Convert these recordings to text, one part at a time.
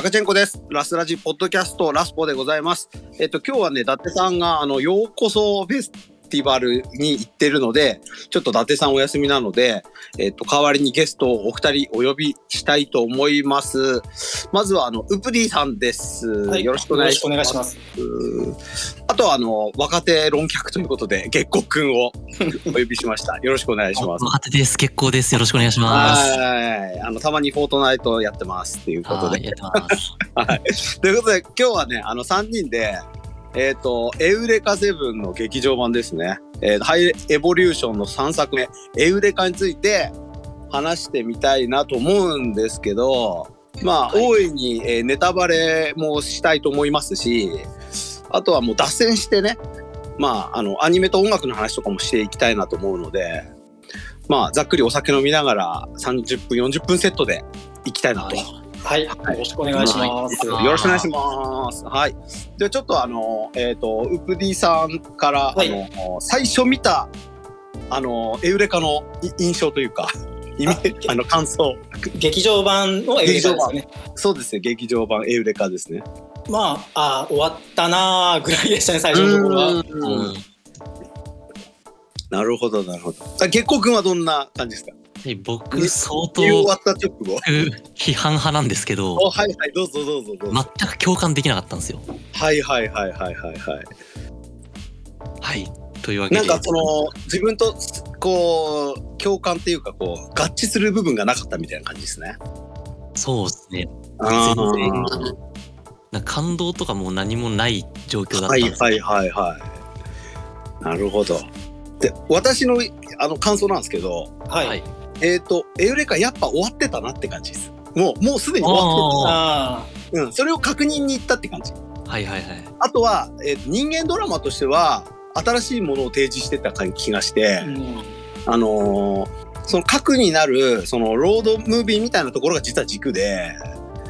タカチェンコです。ラスラジポッドキャストラスポでございます。えっと、今日はね、伊達さんが、あの、ようこそフェスティバルに行ってるので、ちょっと伊達さんお休みなので、えっと、代わりにゲストをお二人お呼びしたいと思います。まずは、あの、ウプディさんです。はいよろしくお願いしよろしくおます。願いします。あとは、あの、若手論客ということで、月光くんを お呼びしました。よろしくお願いします。若手です。結構です。よろしくお願いします。はい。あの、たまにフォートナイトやってますっていうことではい。やってます。ということで、今日はね、あの、3人で、えっ、と、エウレカセブンの劇場版ですね。えーハイエボリューションの3作目、エウレカについて話してみたいなと思うんですけど、まあ、はい大いに、えーネタバレもしたいと思いますし、あとはもう脱線してね、まあ、あの、アニメと音楽の話とかもしていきたいなと思うので、まあ、ざっくりお酒飲みながら30分、40分セットで行きたいなと。はい、よろしくお願いします。はいよろしくお願いします。はい。ではちょっとあの、えっ、と、ウプディさんから、はいあの、最初見た、あの、エウレカのい印象というか、あの、感想。劇場版のエウレカですね。そうですね、劇場版エウレカですね。まあ、あ終わったなーぐらいでしたね、最初のところは。なるほど、なるほど。あ月光くんはどんな感じですか？で僕、相当見終わった直後。批判派なんですけど、おはいはい、どうぞどうぞどうぞ。全く共感できなかったんですよ。はいはいはいはいはいはい。はい。というわけで。なんかその、自分と、こう、共感っていうか、こう、合致する部分がなかったみたいな感じですね。そうですね。あー全然なんか感動とかもう何もない状況だったんです。はいはいはいはい。なるほど。で、私のあの感想なんですけど、はい。はいえっ、と、エウレカやっぱ終わってたなって感じです。もう、もうすでに終わってた。うん、それを確認に行ったって感じ。はいはいはい。あとは、えーと人間ドラマとしては、新しいものを提示してた気がしてー、うんあのーその核になる、そのロードムービーみたいなところが実は軸で、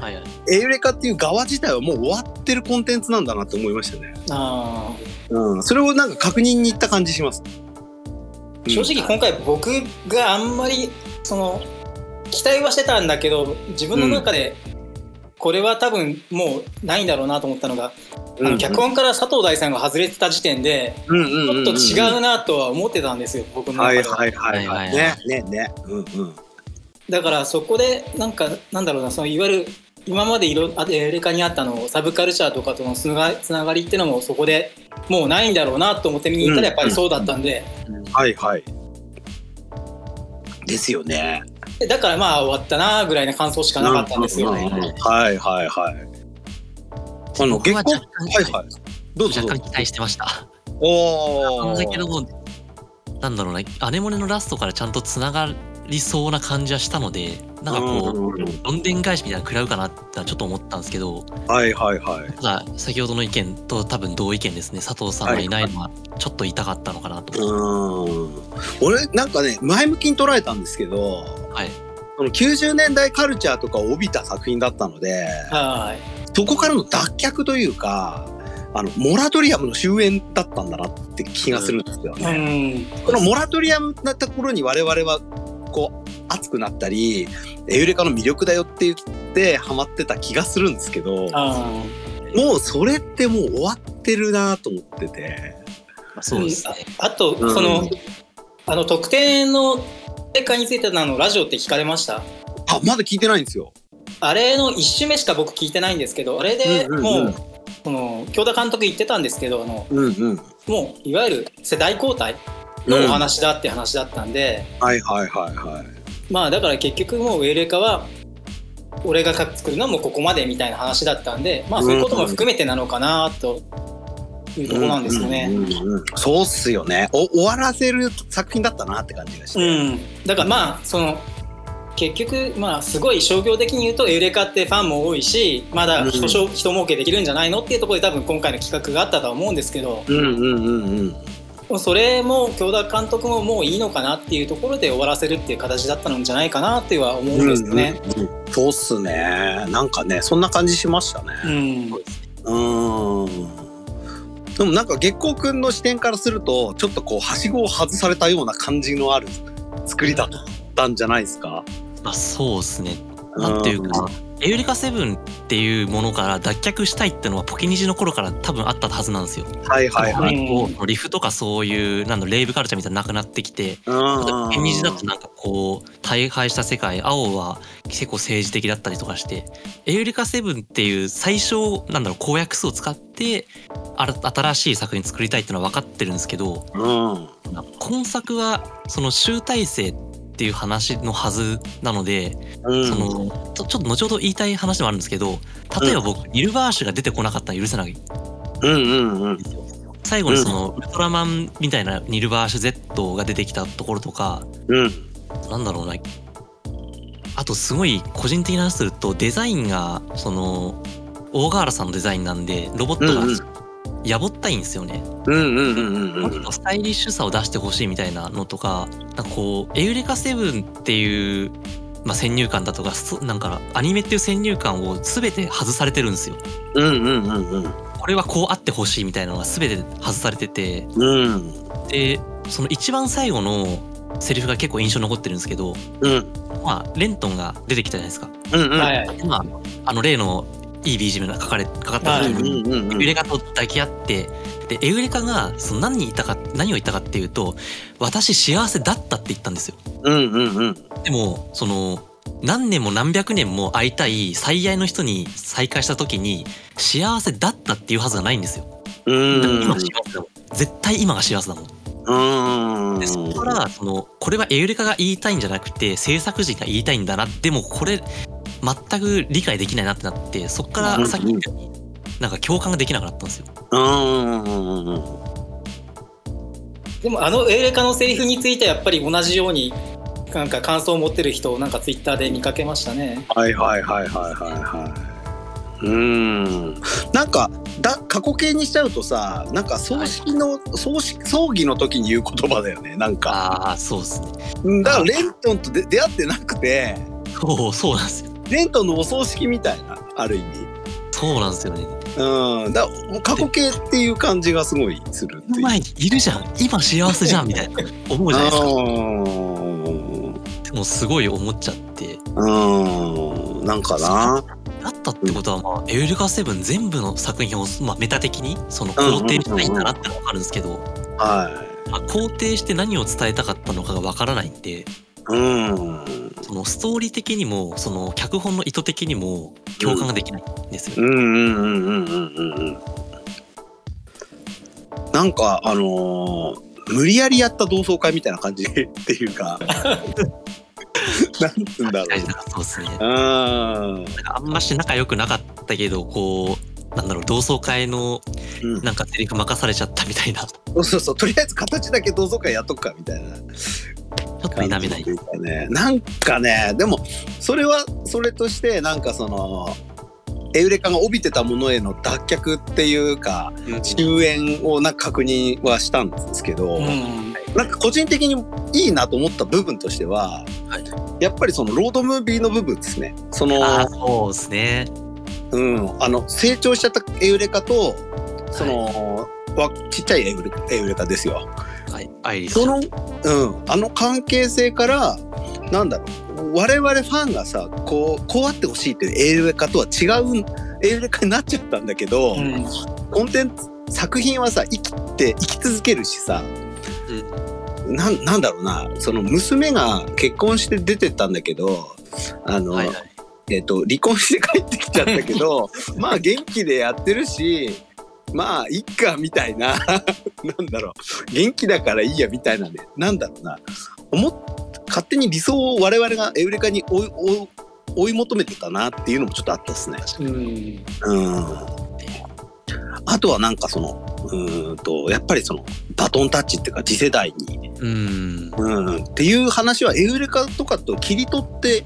はいはい。エウレカっていう側自体はもう終わってるコンテンツなんだなって思いましたね。あうん、それをなんか確認に行った感じします。ー正直今回僕があんまりその期待はしてたんだけど自分の中でこれは多分もうないんだろうなと思ったのが、うん、あの脚本から佐藤大さんが外れてた時点でちょっと違うなとは思ってたんですよ僕のはい中では。はいはいは。はいいねねね。うんうん。だからそこでなんかなんだろうなそのいわゆる今までいろあエレカにあったのサブカルチャーとかとのつながつながりっていうのもそこでもうないんだろうなと思って見に行ったらやっぱりそうだったんで、はいはい。ですよね。でだからまあ終わったなぐらいな感想しかなかったんですよね。うんうんうんはいはいはい。あの僕は月若干光はいはい。どうぞ。若干期待してました。おなんだけどお。も、なんだろうな、アネモネのラストからちゃんとつながりそうな感じはしたので、なんかこう、どんでん返しみたいなの食らうかなってちょっと思ったんですけど、はいはいはい。ただ先ほどの意見と多分同意見ですね佐藤さんがいないのはちょっと痛かったのかなと、うん。俺なんかね前向きに捉えたんですけど、はいその90年代カルチャーとかを帯びた作品だったので、はいそこからの脱却というか。あのモラトリアムの終焉だったんだなって気がするんですようね。んこのモラトリアムなところに我々はこう熱くなったりエウレカの魅力だよって言ってハマってた気がするんですけどあもうそれってもう終わってるなと思ってて。まあそうですね、ああとうん。その、あの特定のエレカについてのあのラジオって聞かれました？あまだ聞いてないんですよ。あれの1週目しか僕聞いてないんですけどあれでうんうんもう、うんその京田監督言ってたんですけどあのうんうん、もういわゆる世代交代？のお話だって話だったんで、はいはいはいはい。まあだから結局もうエレカは俺が作るのはもうここまでみたいな話だったんでまあそういうことも含めてなのかなというところなんですよね。うんうんうんそうっすよねお終わらせる作品だったなって感じがして。うん、だからまあその結局まあすごい商業的に言うとエウレカってファンも多いしまだ人,、うん人儲けできるんじゃないのっていうところで多分今回の企画があったとは思うんですけどうんうんうんうん。それも京田監督ももういいのかなっていうところで終わらせるっていう形だったのじゃないかなっては思うんですよね。うんうんうんそうっすね。なんかねそんな感じしましたね。うんうん。でもなんか月光くんの視点からするとちょっとこうはしごを外されたような感じのある作りだったんじゃないですか。まあそうですねなんていうかエウレカセブンっていうものから脱却したいってのはポケニジの頃から多分あったはずなんですよ。はいはいはい。リフとかそういうなんだレイブカルチャーみたいなのなくなってきてポケニジだとなんかこう大敗した世界青は結構政治的だったりとかしてエウレカセブンっていう最小なんだろう公約数を使って新しい作品作りたいっていうのは分かってるんですけどうん。今作はその集大成っていう話のはずなので、うん。そのちょっと後ほど言いたい話でもあるんですけど例えば僕、ニルバーシュが出てこなかったら許せないうんうんうん。最後にそのウルトラマンみたいなニルバーシュ Z が出てきたところとかうん。なんだろうなあとすごい個人的な話するとデザインがその大河原さんのデザインなんでロボットがうんうんやぼったいんですよね。うんうんうんうんもっとスタイリッシュさを出してほしいみたいなのとかなんかこうエウレカセブンっていう、まあ、先入観だとかそなんかアニメっていう先入観を全て外されてるんですよ。うんうんうんうんこれはこうあってほしいみたいなのが全て外されててうんでその一番最後のセリフが結構印象に残ってるんですけど、うんまあ、レントンが出てきたじゃないですか。うんうんはい。まあ、あの例のいい BGM がかかれかかった時うんに、うんうん。エウレカと抱き合ってでエウレカがその何に言ったか何を言ったかっていうと私幸せだったって言ったんですよ。うんうんうん。でもその何年も何百年も会いたい最愛の人に再会した時に幸せだったっていうはずがないんですよ。うん。今幸せだもん。絶対今が幸せだもん。うん。でそこからそのこれはエウレカが言いたいんじゃなくて制作陣が言いたいんだな。でもこれ全く理解できないなってなってそこからさっきになんか共感ができなくなったんですよ。でもあのエウレカのセリフについてはやっぱり同じようになんか感想を持ってる人をなんかツイッターで見かけましたね。はいはいはいはいはいはいうんなんかだ過去形にしちゃうとさなんか葬式の、葬式葬儀の時に言う言葉だよねなんかああそうですね。うんだからレントンとで出会ってなくてそうそうなんですよ。レントンのお葬式みたいなある意味。そうなんですよね。うん。だ過去形っていう感じがすごいするっていう。前にいるじゃん。今幸せじゃんみたいな。思うじゃないですか。うん。でもすごい思っちゃって。うん。なんかな。だったってことはまあエウレカセブン全部の作品を、まあ、メタ的にその肯定したいんだなってのが分かるんですけど、はまあ、肯定して何を伝えたかったのかが分からないんで。いうん。そのストーリー的にもその脚本の意図的にも共感ができないんですよ。うんうんうんうんうんうん。うんなんかあのー無理やりやった同窓会みたいな感じ っていうか。なんつうんだろそうですね。ううん。なんかあんまし仲良くなかったけどこうなんだろう同窓会のうん。なんかセリフ任されちゃったみたいな。うそうそう。とりあえず形だけ同窓会やっとくかみたいなょっと否めない感じというかねなんかねでもそれはそれとしてなんかそのエウレカが帯びてたものへの脱却っていうか終焉をなんか確認はしたんですけど、うん。なんか個人的にいいなと思った部分としては、はい。やっぱりそのロードムービーの部分ですね。そのそうですね。うん、あの成長しちゃったエウレカとその、わちっちゃいエウレエウレカですよ。はいその、うん、あの関係性からなんだろう。我々ファンがさこうこうあってほしいっていうエウレカとは違うエウレカになっちゃったんだけど、うん。コンテンツ作品はさ生きて生き続けるしさ、なんなんだろうな。その娘が結婚して出てったんだけどあの、はいはい。えっと離婚して帰ってきちゃったけど まあ元気でやってるしまあいっかみたいな。なんだろう。元気だからいいやみたいなねなんだろうな。思っ勝手に理想を我々がエウレカに追い求めてたなっていうのもちょっとあったですね。うん。うんあとはなんかそのうーんとやっぱりそのバトンタッチっていうか次世代に、うん。うん、っていう話はエウレカとかと切り取って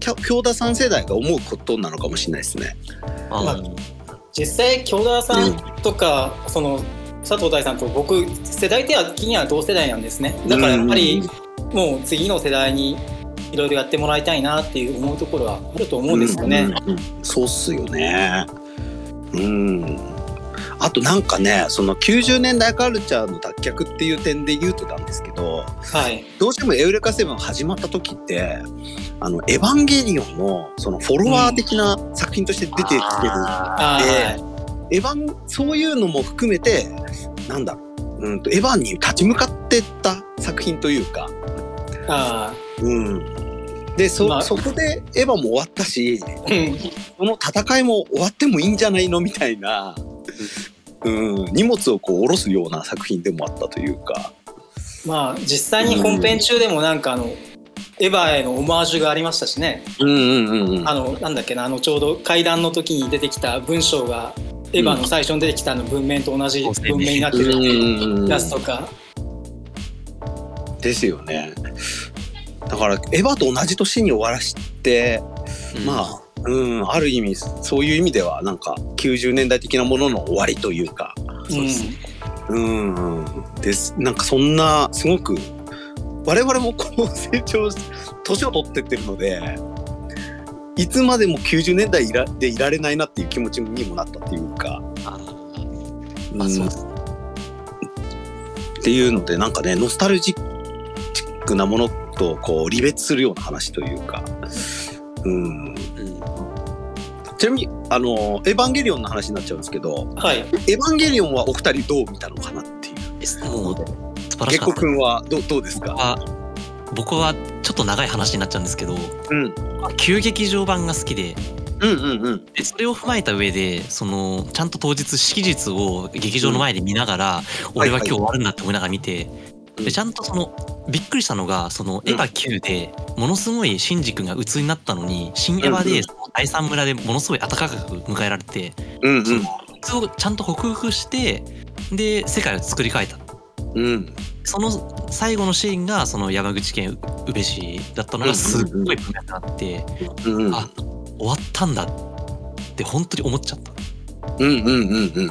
京田さん世代が思うことなのかもしれないですね。あまあ実際京田さんとか、その佐藤大さんと僕世代的には同世代なんですねだからやっぱりもう次の世代にいろいろやってもらいたいなっていう思うところはあると思うんですよね。うんうんうんそうっすよね。うん。あとなんかねその90年代カルチャーの脱却っていう点で言うとなんですけどはい。どうしても「エウレカセブン」始まった時ってあのエヴァンゲリオンのそのフォロワー的な作品として出てきてる、あでエヴァンそういうのも含めてなんだろう。うんとエヴァンに立ち向かってった作品というか、ー。あうん、でそ,、まあ。そこでエヴァも終わったしー。うん。この戦いも終わってもいいんじゃないの？みたいな、うん、荷物をこう下ろすような作品でもあったというか。まあ実際に本編中でもなんかあの、エヴァへのオマージュがありましたしね。うんうんうんうんあのなんだっけなあのちょうど会談の時に出てきた文章がエヴァの最初に出てきたあの文面と同じ文面になってるうんやつとか。ですよね。だからエヴァと同じ年に終わらして、まあ、うん、ある意味そういう意味ではなんか90年代的なものの終わりというか、うんうん、うん。です。なんかそんなすごく我々もこう成長し年を取ってってるので。いつまでも90年代いらでいられないなっていう気持ちにもなったっていうか、あまあそうです。ねっていうのでなんかねノスタルジックなものとこう離別するような話というか、うん、うんちなみにあのエヴァンゲリオンの話になっちゃうんですけどはい。エヴァンゲリオンはお二人どう見たのかなっていう。ですもう素晴ら月子しかった。くんはどうどうですか、僕は僕はちょっと長い話になっちゃうんですけどうん、旧劇場版が好きでうんうんうん。でそれを踏まえた上でそのちゃんと当日式日を劇場の前で見ながら、俺は今日終わるんだって思いながら見て、うんでちゃんとそのびっくりしたのがそのエヴァ9でものすごいシンジ君が鬱になったのに新エヴァうんうん。でその第三村でものすごい温かく迎えられてうんうん。その鬱をちゃんと克服してで世界を作り変えた。うん。その最後のシーンがその山口県宇部市だったのがすっごい文脈があってうんうん。あ終わったんだって本当に思っちゃった。うんうんうん。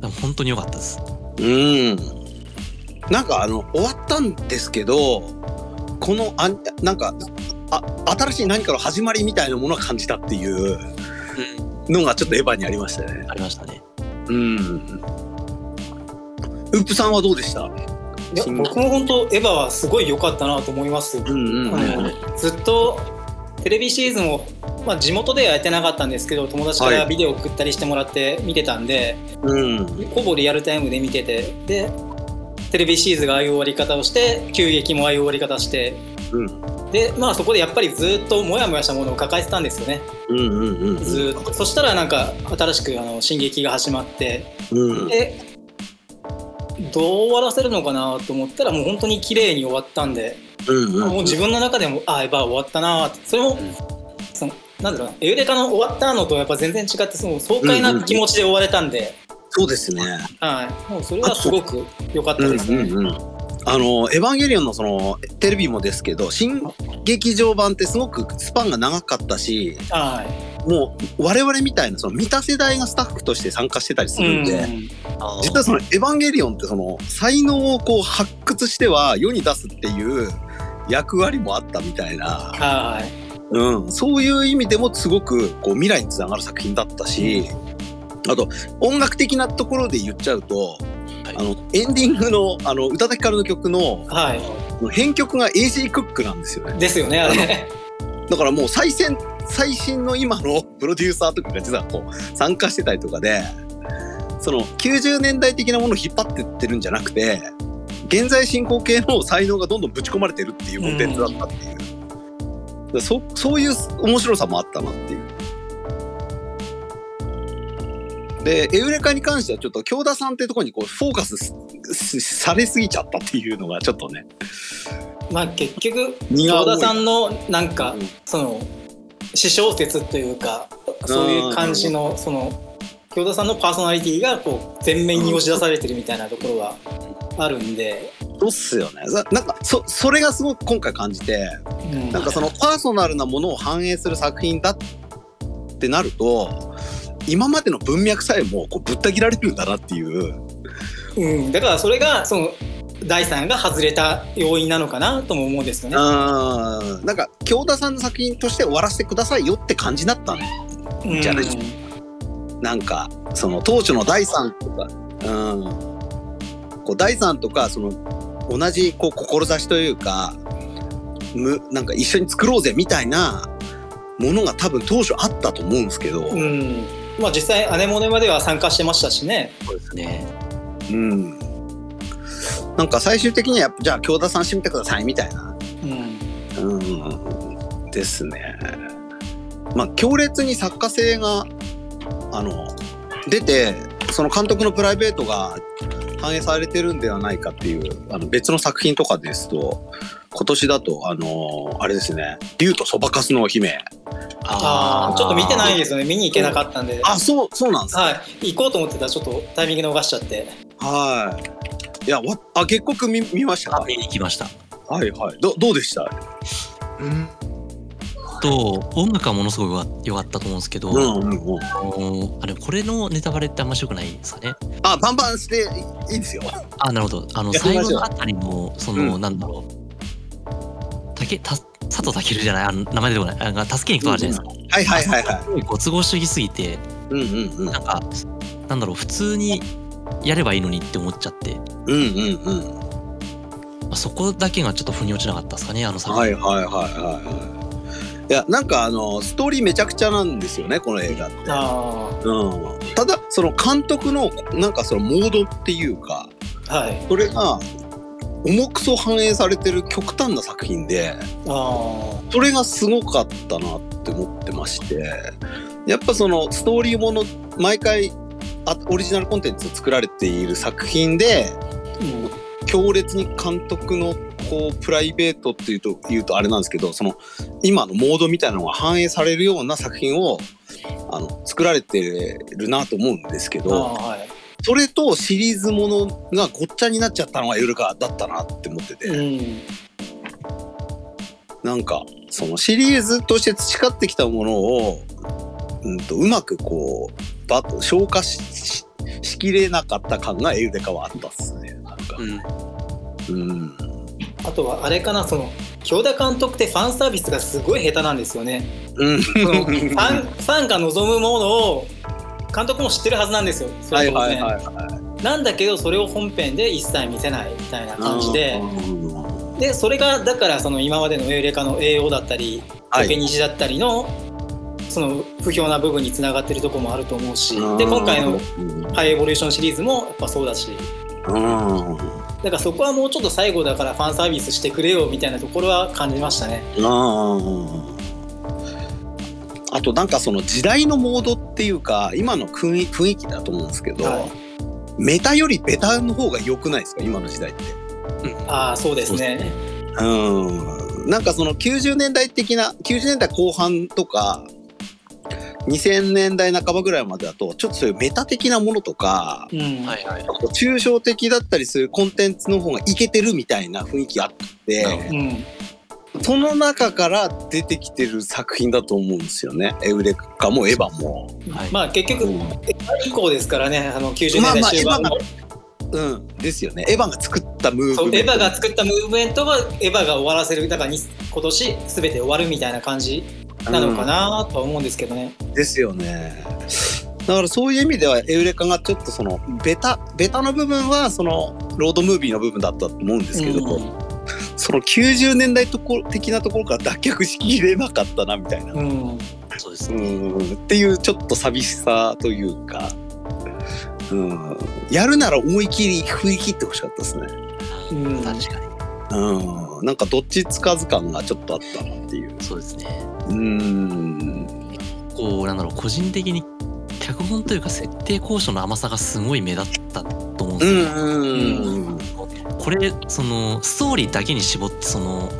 でも本当に良かったです。うんなんかあの終わったんですけどこのあなんかあ新しい何かの始まりみたいなものを感じたっていうのがちょっとエヴァにありましたね。ありましたねうん。ウップさんはどうでした？いや僕も本当エヴァはすごい良かったなと思います。うんうんあのずっとテレビシーズンを、まあ、地元ではやってなかったんですけど友達からビデオ送ったりしてもらって見てたんで、うんほぼリアルタイムで見ててでテレビシーズンがああいう終わり方をして急激もああいう終わり方して。うん。でまあそこでやっぱりずっとモヤモヤしたものを抱えてたんですよね。うんうんうんずっと。そしたらなんか新しくあの進撃が始まって。うん。でどう終わらせるのかなと思ったらもう本当に綺麗に終わったんで、うんうんもう自分の中でもあエヴァ終わったな。ってそれも、そのなんだろうな。エウレカの終わったのとやっぱ全然違ってその爽快な気持ちで終われたんで、そうですね。はい、もうそれはすごく良かったうんですね。うんうん。あのエヴァンゲリオンのそのテレビもですけど新劇場版ってすごくスパンが長かったしはい。もう我々みたいなその見た世代がスタッフとして参加してたりするんで、実はそのエヴァンゲリオンってその才能をこう発掘しては世に出すっていう役割もあったみたいな、はい。うん、そういう意味でもすごくこう未来につながる作品だったし、あと音楽的なところで言っちゃうと、はいあのエンディングのあの宇多田ヒカルの曲のは編曲が AJ クックなんですよねい。ですよねあれ。だからもう最先最新の今の プロデューサーとかが実はこう参加してたりとかでその90年代的なものを引っ張ってってるんじゃなくて現在進行形の才能がどんどんぶち込まれてるっていうコンテンツだったっていう、だからそそういう面白さもあったなっていう。でエウレカに関してはちょっと京田さんっていうところにこうフォーカスされすぎちゃったっていうのがちょっとね。まあ結局京田さんのなんかうん。その私小説というかそういう感じのその京田さんのパーソナリティがこう前面に押し出されてるみたいなところはあるんで、そうっすよね。ななんかそそれがすごく今回感じてうん。なんかそのパーソナルなものを反映する作品だってなると今までの文脈さえもこうぶった切られるんだなっていう。うん、だからそれがその第三が外れた要因なのかなとも思うんですよね。あー。なんか京田さんの作品として終わらせてくださいよって感じだったんうんじゃないですなんかその当初の第三とか、うん、こう第三とかその同じこう志というかむなんか一緒に作ろうぜみたいなものが多分当初あったと思うんですけど、うんまあ実際アネモネまでは参加してましたしね。そうですね。うん、なんか最終的にはやっぱじゃあ京田さんしてみてくださいみたいな、うん。うん、ですね。まあ強烈に作家性があの出てその監督のプライベートが反映されてるんではないかっていうあの別の作品とかですと今年だとあのあれですね「竜とそばかすの姫。ああちょっと見てないですよね。見に行けなかったんで」あそうそうなんですか？はい。行こうと思ってたらちょっとタイミング逃しちゃって。はい。いやわあ結局見見ましたか？あ見に行きました。はいはい。どどうでした？うんと音楽はものすごい良か良かったと思うんですけど、うんうんうん。あれこれのネタバレってあんましよくないですかね？あバンバンしていいですよ。あなるほど。あの最後のあたりのその、うん。なんだろう。たけた佐藤健じゃないあの名前出てこない。あの助けに行くとあるじゃないですか。はいはいはいはい。すごいご都合主義すぎてうんうんうん。なんかなんだろう普通にやればいいのにって思っちゃって、まうんうんうん。あ、そこだけがちょっと腑に落ちなかったですかねあの作品。はいはいはいはいはい。いやなんかあのストーリーめちゃくちゃなんですよねこの映画って、あうん、ただその監督のなんかそのモードっていうかあはい。それが重くそ反映されてる極端な作品であそれがすごかったなって思ってましてやっぱそのストーリーもの毎回あオリジナルコンテンツ作られている作品であうん。強烈に監督のこうプライベートっていうと言うとあれなんですけどその今のモードみたいなのが反映されるような作品をあの作られてるなと思うんですけあどあはいそれとシリーズものがごっちゃになっちゃったのがエウレカだったなって思ってて、うんなんかそのシリーズとして培ってきたものを、うん、とうまくこうバッと消化しししきれなかった感がエウレカはあったっすね。なんか。うん。うん。あとはあれかなその京田監督ってファンサービスがすごい下手なんですよね。うん。そのファンファンが望むものを監督も知ってるはずなんですよ。そはいれ当然はいはいはい。なんだけどそれを本編で一切見せないみたいな感じで。うんでそれがだからその今までのエウレカの栄養だったりはい。竹虹だったりのその不評な部分につながってるところもあると思うし。で今回のうん。ハイエボリューションシリーズもやっぱそうだし。うんだからそこはもうちょっと最後だからファンサービスしてくれよみたいなところは感じましたね。あとなんかその時代のモードっていうか今の雰囲雰囲気だと思うんですけど、はいメタよりベタの方が良くないですか？今の時代って。ああそうですね。うんなんかその90年代的な90年代後半とか2000年代半ばぐらいまでだとちょっとそういうメタ的なものとかうんはいはい。抽象的だったりするコンテンツの方がイケてるみたいな雰囲気あって。うんその中から出てきてる作品だと思うんですよね。エウレカもエヴァも。はいまあ結局、うんエヴァ以降ですからねあの90年代まあまあ終盤の、うん、ですよね。エヴァが作ったムーブメント。ァが作ったムーブメントがエヴァが終わらせるだからに今年全て終わるみたいな感じなのかなとは思うんですけどね。ですよね。だからそういう意味ではエウレカがちょっとそのベタベタの部分はそのロードムービーの部分だったと思うんですけど、うんその90年代とこ的なところから脱却しきれなかったなみたいな、うんうそうですね。ん、っていうちょっと寂しさというか、うん、やるなら思い切り振り切ってほしかったですね。うん確かに。うん、なんかどっちつかず感がちょっとあったなっていう。そうですね。うん、こうなんだろう個人的に脚本というか設定交渉の甘さがすごい目立ったと思うんうですよ。ん、これそのストーリーだけに絞ってその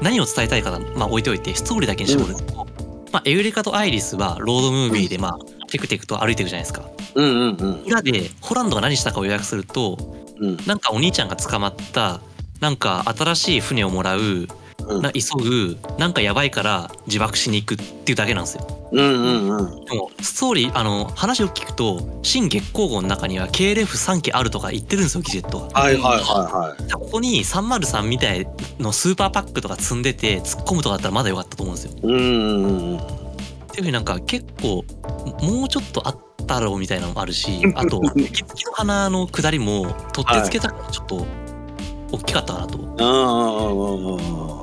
何を伝えたいかまあ置いておいてストーリーだけに絞る。と、まあ、エウレカとアイリスはロードムービーでまあテクテクと歩いていくじゃないですか。うん、うん、うん、裏でホランドが何したかを予約するとうん、なんかお兄ちゃんが捕まったなんか新しい船をもらううんな急ぐなんかやばいから自爆しに行くっていうだけなんですよ。うん、うん、うん。でもストーリーあの話を聞くと新月光号の中には KLF3 機あるとか言ってるんですよギジェットは。はい、はい、はい、ここに303みたいのスーパーパックとか積んでて突っ込むとかだったらまだよかったと思うんですよ。はい。うん、うん、っていうふうになんか結構もうちょっとあっ太郎みたいなのもあるし あと「月々の花」の下りも取ってつけたからちょっと大きかったかなと。ああ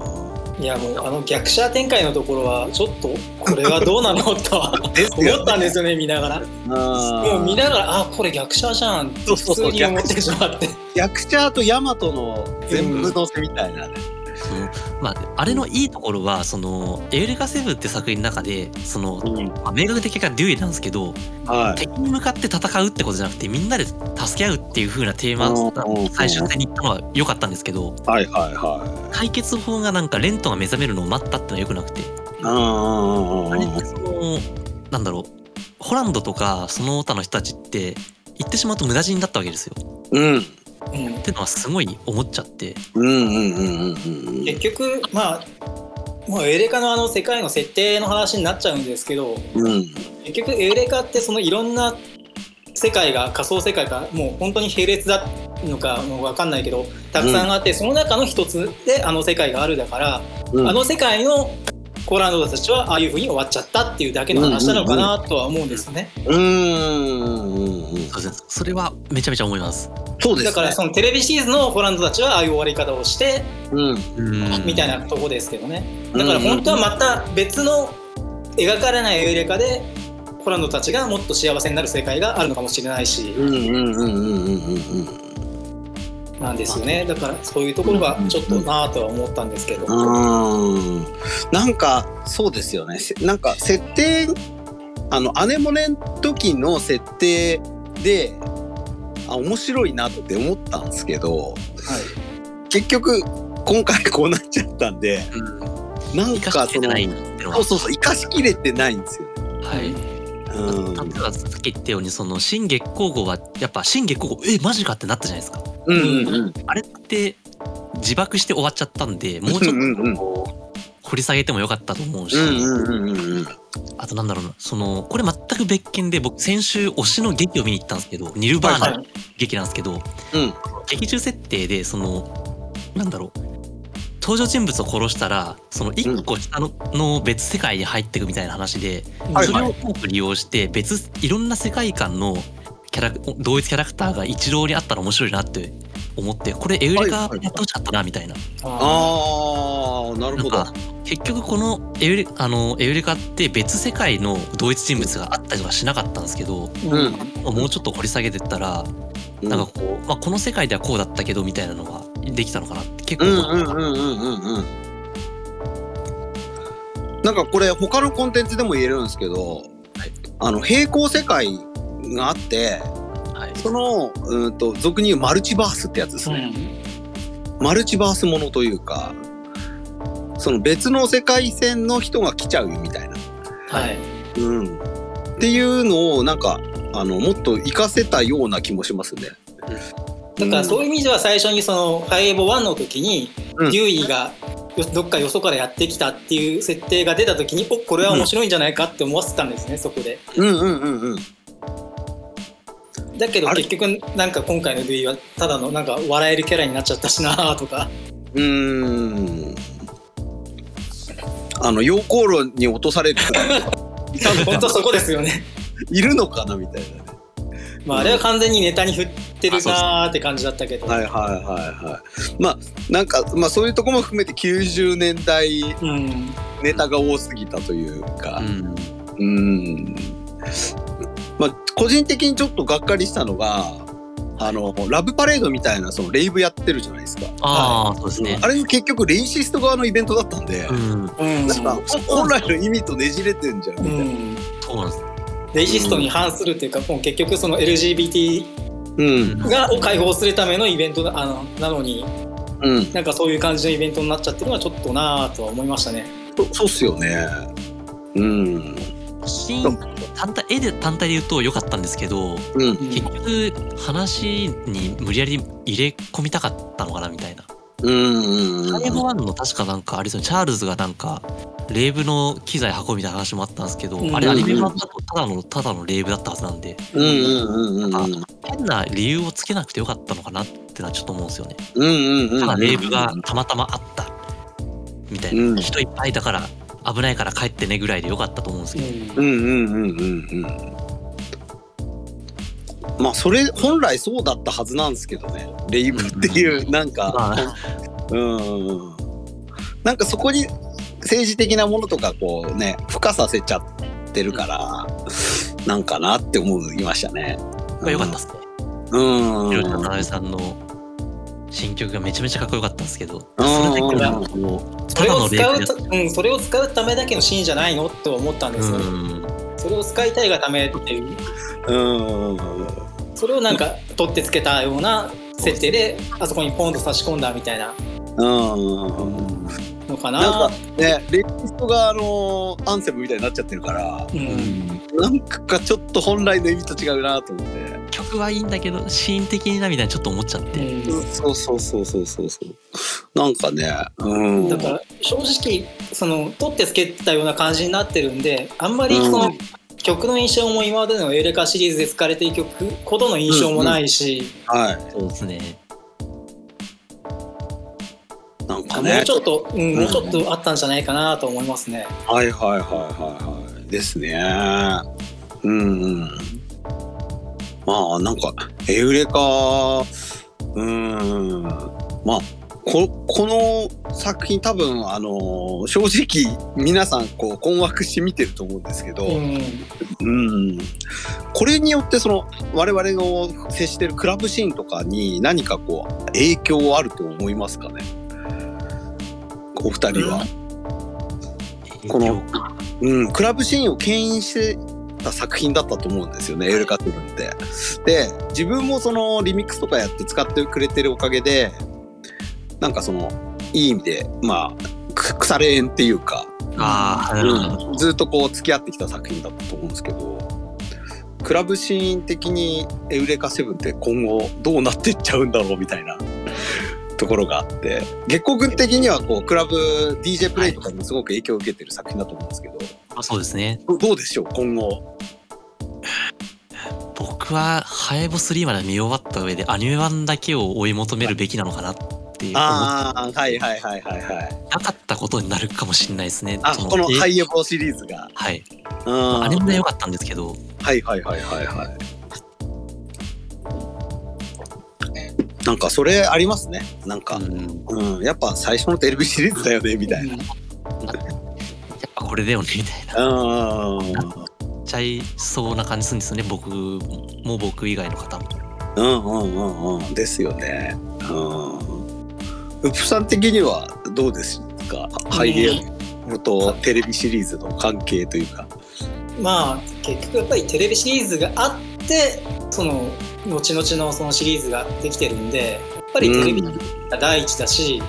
いやもうあの逆者展開のところはちょっとこれはどうなのとは 思ったんですよね見ながら。もう見ながらあこれ逆者じゃんって普通に思ってしまって。逆者とヤマトの全部乗せみたいな。ね、そのまあ、あれのいいところはその「エウレカセブン」って作品の中でその、うん。まあ、明確的がデュエなんですけどはい。敵に向かって戦うってことじゃなくてみんなで助け合うっていう風なテーマうん最終的に行ったのは良かったんですけどはいはいは解決法がなんかレントが目覚めるのを待ったってのは良くなくて。あれってそのなんだろうホランドとかその他の人たちって言ってしまうと無駄死にだったわけですよ。うんうん。ってのはすごい思っちゃって。うんうんうんうんうん結局まあもうエウレカのあの世界の設定の話になっちゃうんですけどうん。結局エウレカってそのいろんな世界が仮想世界がもう本当に並列だのかもう分かんないけどたくさんあって、その中の一つであの世界があるだから、うん。あの世界のコーランドたちはああいうふうに終わっちゃったっていうだけの話なのかなとは思うんですよね。うんうんうんそうですね。それはめちゃめちゃ思います。そうですね。だからそのテレビシリーズのコーランドたちはああいう終わり方をしてうん。うんみたいなとこですけどね。だから本当はまた別の描かれないエウレカでコランドたちがもっと幸せになる世界があるのかもしれないし。うんうんうんうんうんうんなんですよね。だからそういうところがちょっとなぁとは思ったんですけど、うん。なんかそうですよね。せなんか設定あのアネモネの時の設定であ面白いなって思ったんですけど結局今回こうなっちゃったんでうん。なん生かかそのそうそうそう生かしきれてないんですよ。ね。はい。うん。例えばさっき言ったようにその新月光号はやっぱ新月光号えマジかってなったじゃないですか。うんうんうん。あれって自爆して終わっちゃったんでもうちょっとこう掘り下げてもよかったと思うし、あとなんだろうなそのこれ全く別件で僕先週推しの劇を見に行ったんですけどニルバーナの劇なんですけど、うん。劇中設定でそのなんだろう登場人物を殺したらその一個下の,、の別世界に入っていくみたいな話で、はい。それを多く利用して別いろんな世界観のキャラ同一キャラクターが一堂にあったら面白いなって思ってこれエウレカやってほしかったなみたいな。あああなるほど。なんか。結局このエウレあのエウレカって別世界の同一人物があったりとかしなかったんですけどーうん。もうちょっと掘り下げてったらなんかこう、まあ、この世界ではこうだったけどみたいなのができたのかなって結構うん思った。うんうんうんうんうんなんかこれ他のコンテンツでも言えるんですけど、あの平行世界があってはい。そのうんと俗に言うマルチバースってやつですね、マルチバースものというかその別の世界線の人が来ちゃうよみたいな、はい。うん、っていうのをなんかあのもっと活かせたような気もしますね。だからそういう意味では最初にその「ファイエボ1」の時にうん。デューイがよどっかよそからやってきたっていう設定が出た時におこれは面白いんじゃないかって思わせたんですねそこで。うんうんうんうんだけど結局なんか今回のデューイはただのなんか笑えるキャラになっちゃったしなとか。うーんあの溶鉱炉に落とされる多分本当そこですよね。いるのかなみたいなね。まああれは完全にネタに振ってるなーって感じだったけど。はいはいはいはい。まあなんかまあそういうとこも含めて90年代うん。ネタが多すぎたというかう。んうん。まあ個人的にちょっとがっかりしたのが。あのラブパレードみたいなそのレイブやってるじゃないですか。ああそうですねあれ結局レイシスト側のイベントだったんで、うんうん。なんか本来の意味とねじれてんじゃんみたいな。うん。そうなんですレイシストに反するっていうか、もう結局その LGBT うんがを解放するためのイベントだあのなのにうん。なんかそういう感じのイベントになっちゃってるのはちょっとなぁとは思いましたね。そそうっすよね。うん。シーン単体絵で単体で言うと良かったんですけどうん。結局話に無理やり入れ込みたかったのかなみたいな。うん。タイムワンの確かなんかあれですよねチャールズがなんかレーブの機材運ぶみたいな話もあったんですけど、うんあれアニメ版だとただのただのレーブだったはずなんでうんうんうんうんうん。変な理由をつけなくてよかったのかなってのはちょっと思うんですよね。うんうんうん。ただレーブがたまたまあったみたいな、うん人いっぱいだから危ないから帰ってねぐらいでよかったと思うんですけど、うんうんうんうんうん。まあそれ本来そうだったはずなんですけどねレイブっていうなんか、まあうんなんかそこに政治的なものとかこうね付加させちゃってるからなんかなって思いましたね。まあ良かったですね。うん。新曲がめちゃめちゃかっこよかったんですけど、うんそれを使ううん、それを使うためだけのシーンじゃないのって思ったんですよ、うん。それを使いたいがためっていう。うん。それをなんか取ってつけたような設定であそこにポンと差し込んだみたいな。うん。のかな？なんかね、レイリストがあのアンセムみたいになっちゃってるから、う、うんんなんかちょっと本来の意味と違うなと思って。曲はいいんだけどシーン的になみたいなちょっと思っちゃって、うんそうそうそうそうそうそう。なんかね、うん。だから正直その取ってつけたような感じになってるんであんまりその、うん曲の印象も今までのエレカシリーズで使われている曲ほどの印象もないし、はい。そうですねなんかね。ちょっと、うん、もうちょっとあったんじゃないかなと思いますね。はいはいはいはいはい。ですね。うんうん。まあなんかエウレカうんまあここの作品多分あの正直皆さんこう困惑して見てると思うんですけど、うんうん、これによってその我々の接してるクラブシーンとかに何かこう影響あると思いますかね？お二人は。このうん、クラブシーンを牽引してた作品だったと思うんですよね、エルカテルって。で、自分もそのリミックスとかやって使ってくれてるおかげで、なんかその、いい意味で、まあ、く腐れ縁っていうか、あ。うんずっとこう付き合ってきた作品だったと思うんですけど、クラブシーン的にエウレカセブンって今後どうなっていっちゃうんだろうみたいなところがあって、月光君的にはこうクラブ DJ プレイとかにもすごく影響を受けてる作品だと思うんですけど、まあ、そうですね。どどうでしょう今後。僕はハエボ3まで見終わった上でアニメ版だけを追い求めるべきなのかなっていうああ、はいはいはいはいはい。なかったことになるかもしれないですね。あ、そこのえハイエボシリーズが。はい。うん。アニメは良かったんですけど、はいはいはいはいはい。なんかそれありますね。なんか、うん、うん、やっぱ最初のテレビシリーズだよねみたいな。やっぱこれだよねみたいな。うん。ちゃいそうな感じするんですよね。僕も僕以外の方も。うんうんうんうん。ですよね。うん。ウプさん的にはどうですか？ハイエボとテレビシリーズの関係というか。まあ結局やっぱりテレビシリーズがあってその後々のそのシリーズができてるんでやっぱりテレビが第一だし、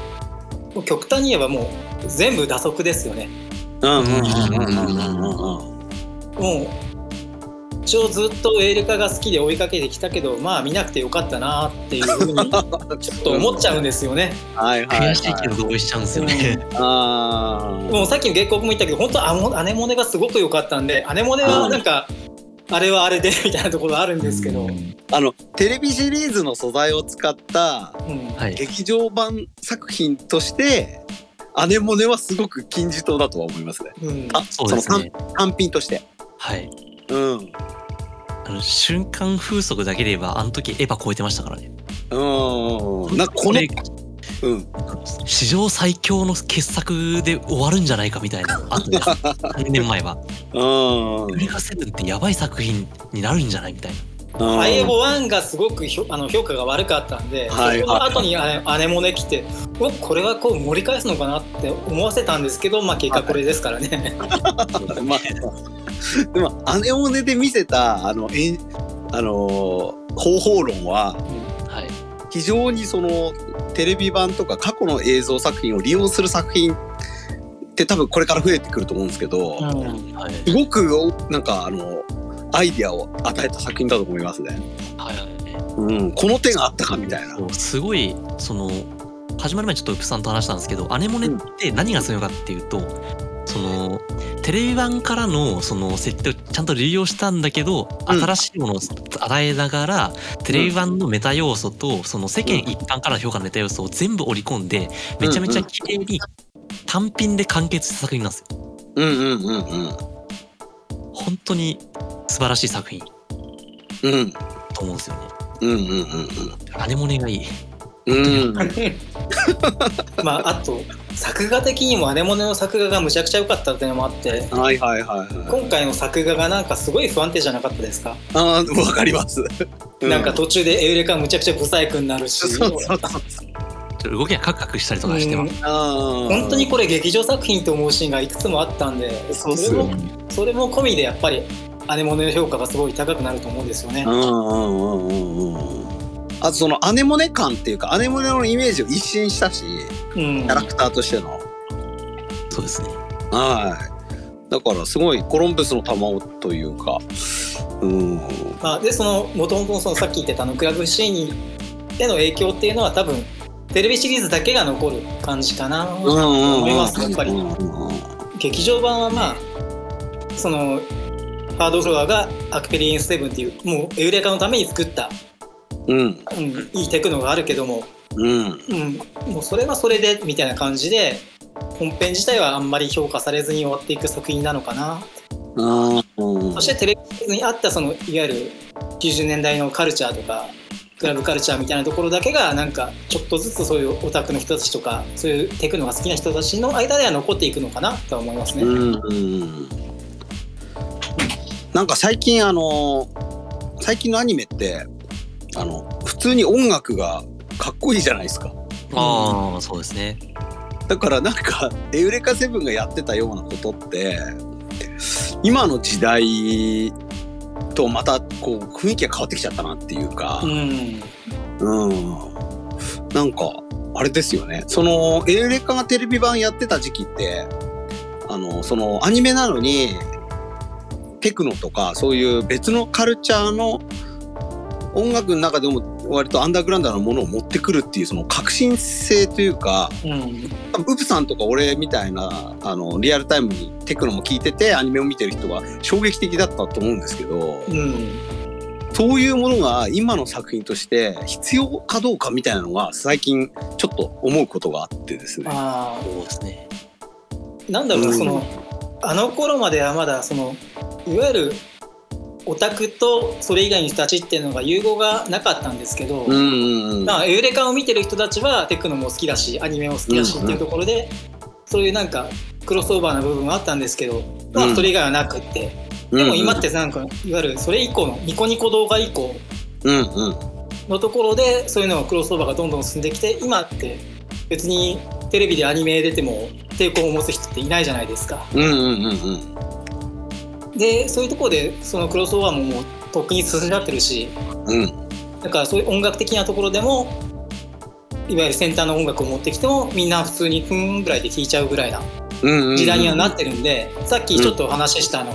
もう極端に言えばもう全部打足ですよね。うんうんうんうんうんうんうん。もう一応ずっとエール化が好きで追いかけてきたけどまあ見なくてよかったなっていうふうに ちょっと思っちゃうんですよね。はいはい、はい。悔しいけど同意しちゃうんですよね。ああ。もうさっきの原告も言ったけど本当アネモネがすごく良かったんでアネモネはなんか、あれはあれでみたいなところあるんですけど、あのテレビシリーズの素材を使ったはい。劇場版作品としてアネモネはすごく金字塔だとは思いますね。うんあそうですね。単品として。はい。うん。あの瞬間風速だけで言えばあの時エヴァ超えてましたからね。うん。なんかこのれうん。史上最強の傑作で終わるんじゃないかみたいな あとです3年前はうん。ウリカセブンってやばい作品になるんじゃないみたいなうんハイエボ1がすごくひょあの評価が悪かったんで、はいその後にアネアネモネ来ておこれはこう盛り返すのかなって思わせたんですけど、まあ、結果これですからね。まあ、でもアネモネで見せたあのえんあの方法論ははい非常にそのテレビ版とか過去の映像作品を利用する作品って多分これから増えてくると思うんですけど、うんはいすごくなんかあのアイディアを与えた作品だと思いますね。はいはいうん、この手があったかみたいな。すごいその始まる前にちょっとウプさんと話したんですけどアネモネって何が強いかっていうと、そのテレビ版からのその設定をちゃんと利用したんだけど、うん新しいものを与えながらテレビ版のメタ要素とその世間一般からの評価のメタ要素を全部織り込んでめちゃめちゃ綺麗に単品で完結した作品なんですよ。うんうんうんうん。本当に素晴らしい作品。うん。と思うんですよね。うんうんうんアネモネがいい。うん。うん。まああと作画的にもアネモネの作画がむちゃくちゃ良かったっていうのもあってはいはいはいはい。今回の作画がなんかすごい不安定じゃなかったですか、ああ、わかります。う なんか途中でエウレカむちゃくちゃブサイクになるしそうそうそう。ちょっと動きがカクカクしたりとかしてます。あ本当にこれ劇場作品と思うシーンがいくつもあったんでそれもそれも込みでやっぱりアネモネの評価がすごい高くなると思うんですよねう。んうんうんうんうん。あとそのアネモネ感っていうかアネモネのイメージを一新したし、キうんャラクターとしての。そうですね。はい。だからすごいコロンブスの卵というか、うん。まあ、でそのもともとそのさっき言ってたあのクラブシーンへの影響っていうのは多分テレビシリーズだけが残る感じかなと思いますやっぱりうんうんうん劇場版はまあそのハードフロアが Acperience 7っていうもうエウレカのために作った、うん。うん、いいテクノがあるけども、うん。うん、もうそれはそれでみたいな感じで本編自体はあんまり評価されずに終わっていく作品なのかな。あーそしてテレビにあったそのいわゆる90年代のカルチャーとかクラブカルチャーみたいなところだけがなんかちょっとずつそういうオタクの人たちとかそういうテクノが好きな人たちの間では残っていくのかなとは思いますね。うんうん。なんか最近あの最近のアニメってあの普通に音楽がかっこいいじゃないですか。ああ、そうですね。だからなんか エウレカセブンがやってたようなことって今の時代とまたこう雰囲気が変わってきちゃったなっていうか。うんうん。なんかあれですよね。そのエウレカがテレビ版やってた時期ってあのそのアニメなのにテクノとかそういう別のカルチャーの音楽の中でも割とアンダーグラウンドなものを持ってくるっていうその革新性というかうん多分ウプさんとか俺みたいなあのリアルタイムにテクノも聞いててアニメを見てる人は衝撃的だったと思うんですけどうんそういうものが今の作品として必要かどうかみたいなのが最近ちょっと思うことがあってですね。あそうですね。ーなんだろうな、うんそのあの頃まではまだそのいわゆるオタクとそれ以外の人たちっていうのが融合がなかったんですけど、うんうんうん。まあ、エウレカを見てる人たちはテクノも好きだしアニメも好きだしっていうところで、そういうなんかクロスオーバーな部分はあったんですけど、まあ、うん。それ以外はなくって、でも今ってなんかいわゆるそれ以降のニコニコ動画以降うんうん。のところでそういうのがクロスオーバーがどんどん進んできて今って別にテレビでアニメ出ても抵抗を持つ人っていないじゃないですか。うんうんうんうんでそういうところでそのクロスオーバーももうとっくに進んじゃってるしうん。だからそういう音楽的なところでもいわゆる先端の音楽を持ってきてもみんな普通にふーんぐらいで聴いちゃうぐらいなうんうん時代にはなってるんで、さっきちょっとお話ししたあの、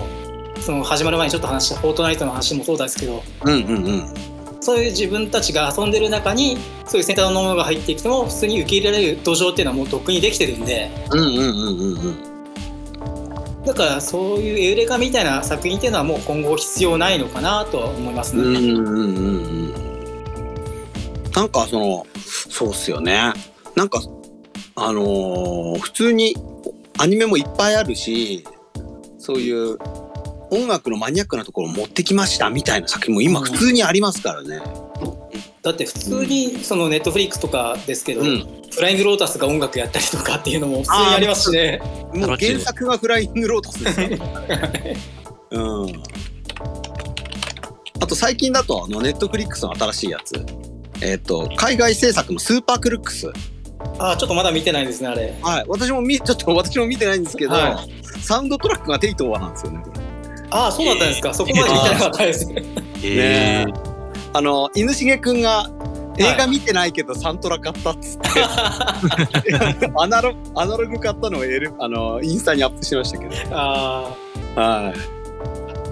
その始まる前にちょっと話した「フォートナイト」の話もそうですけどうんうんうん。そういう自分たちが遊んでる中にそういう先端のものが入ってきても普通に受け入れられる土壌っていうのはもうとっくにできてるんでうんうんうんうんうんだからそういうエウレカみたいな作品っていうのはもう今後必要ないのかなとは思いますね。うんうんうんなんかそのそうっすよねなんかあのー普通にアニメもいっぱいあるしそういう音楽のマニアックなところを持ってきましたみたいな作品も今普通にありますからね。だって普通にそのネットフリックスとかですけど、うんフライングロータスが音楽やったりとかっていうのも普通にありますしね。もう原作がフライングロータスですね。うん。あと最近だとあのネットフリックスの新しいやつ。えっ、と海外制作のスーパークルックス。あちょっとまだ見てないですねあれ。はい。私も見ちょっと私も見てないんですけど、はサウンドトラックがテイ・トウワなんですよね。ああそうだったんですか、そこまで見てなかったです。えねあの犬重くんが映画見てないけどサントラ買ったっつって、アナロアナログ買ったのを L あのインスタにアップしましたけど。あはい。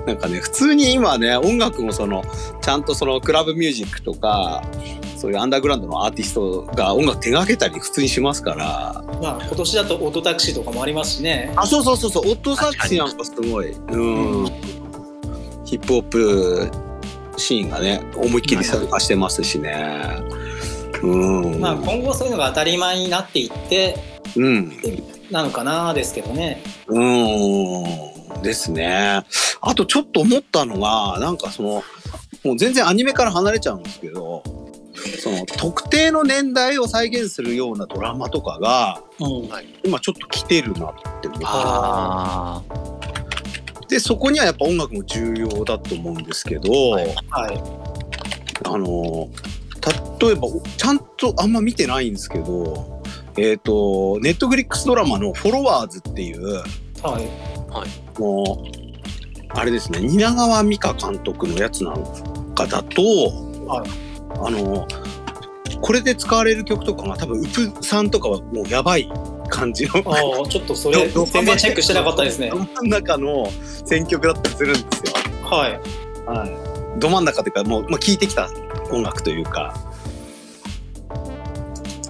なんかね、普通に今ね、音楽もその、ちゃんとそのクラブミュージックとか、そういうアンダーグラウンドのアーティストが音楽手掛けたり普通にしますから。あまあ今年だとオートタクシーとかもありますしね。あ、そうそうそうそう、オットサクシーなんかすごい。うん。ヒップホップシーンがね、思いっきり参加してますしね。うん。まあ今後そういうのが当たり前になっていってうん。なのかなですけどね。うん。ですね。あとちょっと思ったのが、なんかその、もう全然アニメから離れちゃうんですけどその特定の年代を再現するようなドラマとかがうん今ちょっと来てるなって思っでそこにはやっぱ音楽も重要だと思うんですけど、はい。あの例えばちゃんとあんま見てないんですけどえっ、とネットフリックスドラマの「フォロワーズ」っていうはい。もうあれですね蜷川美香監督のやつなんかだと、はい。あのこれで使われる曲とかが多分ウプさんとかはもうやばい感じの。ああちょっとそれど全然チェックしてなかったですね。ど真ん中の選曲だったりするんですよ。はい。はい、ど真ん中というかもう、まあ、聴いてきた音楽というか。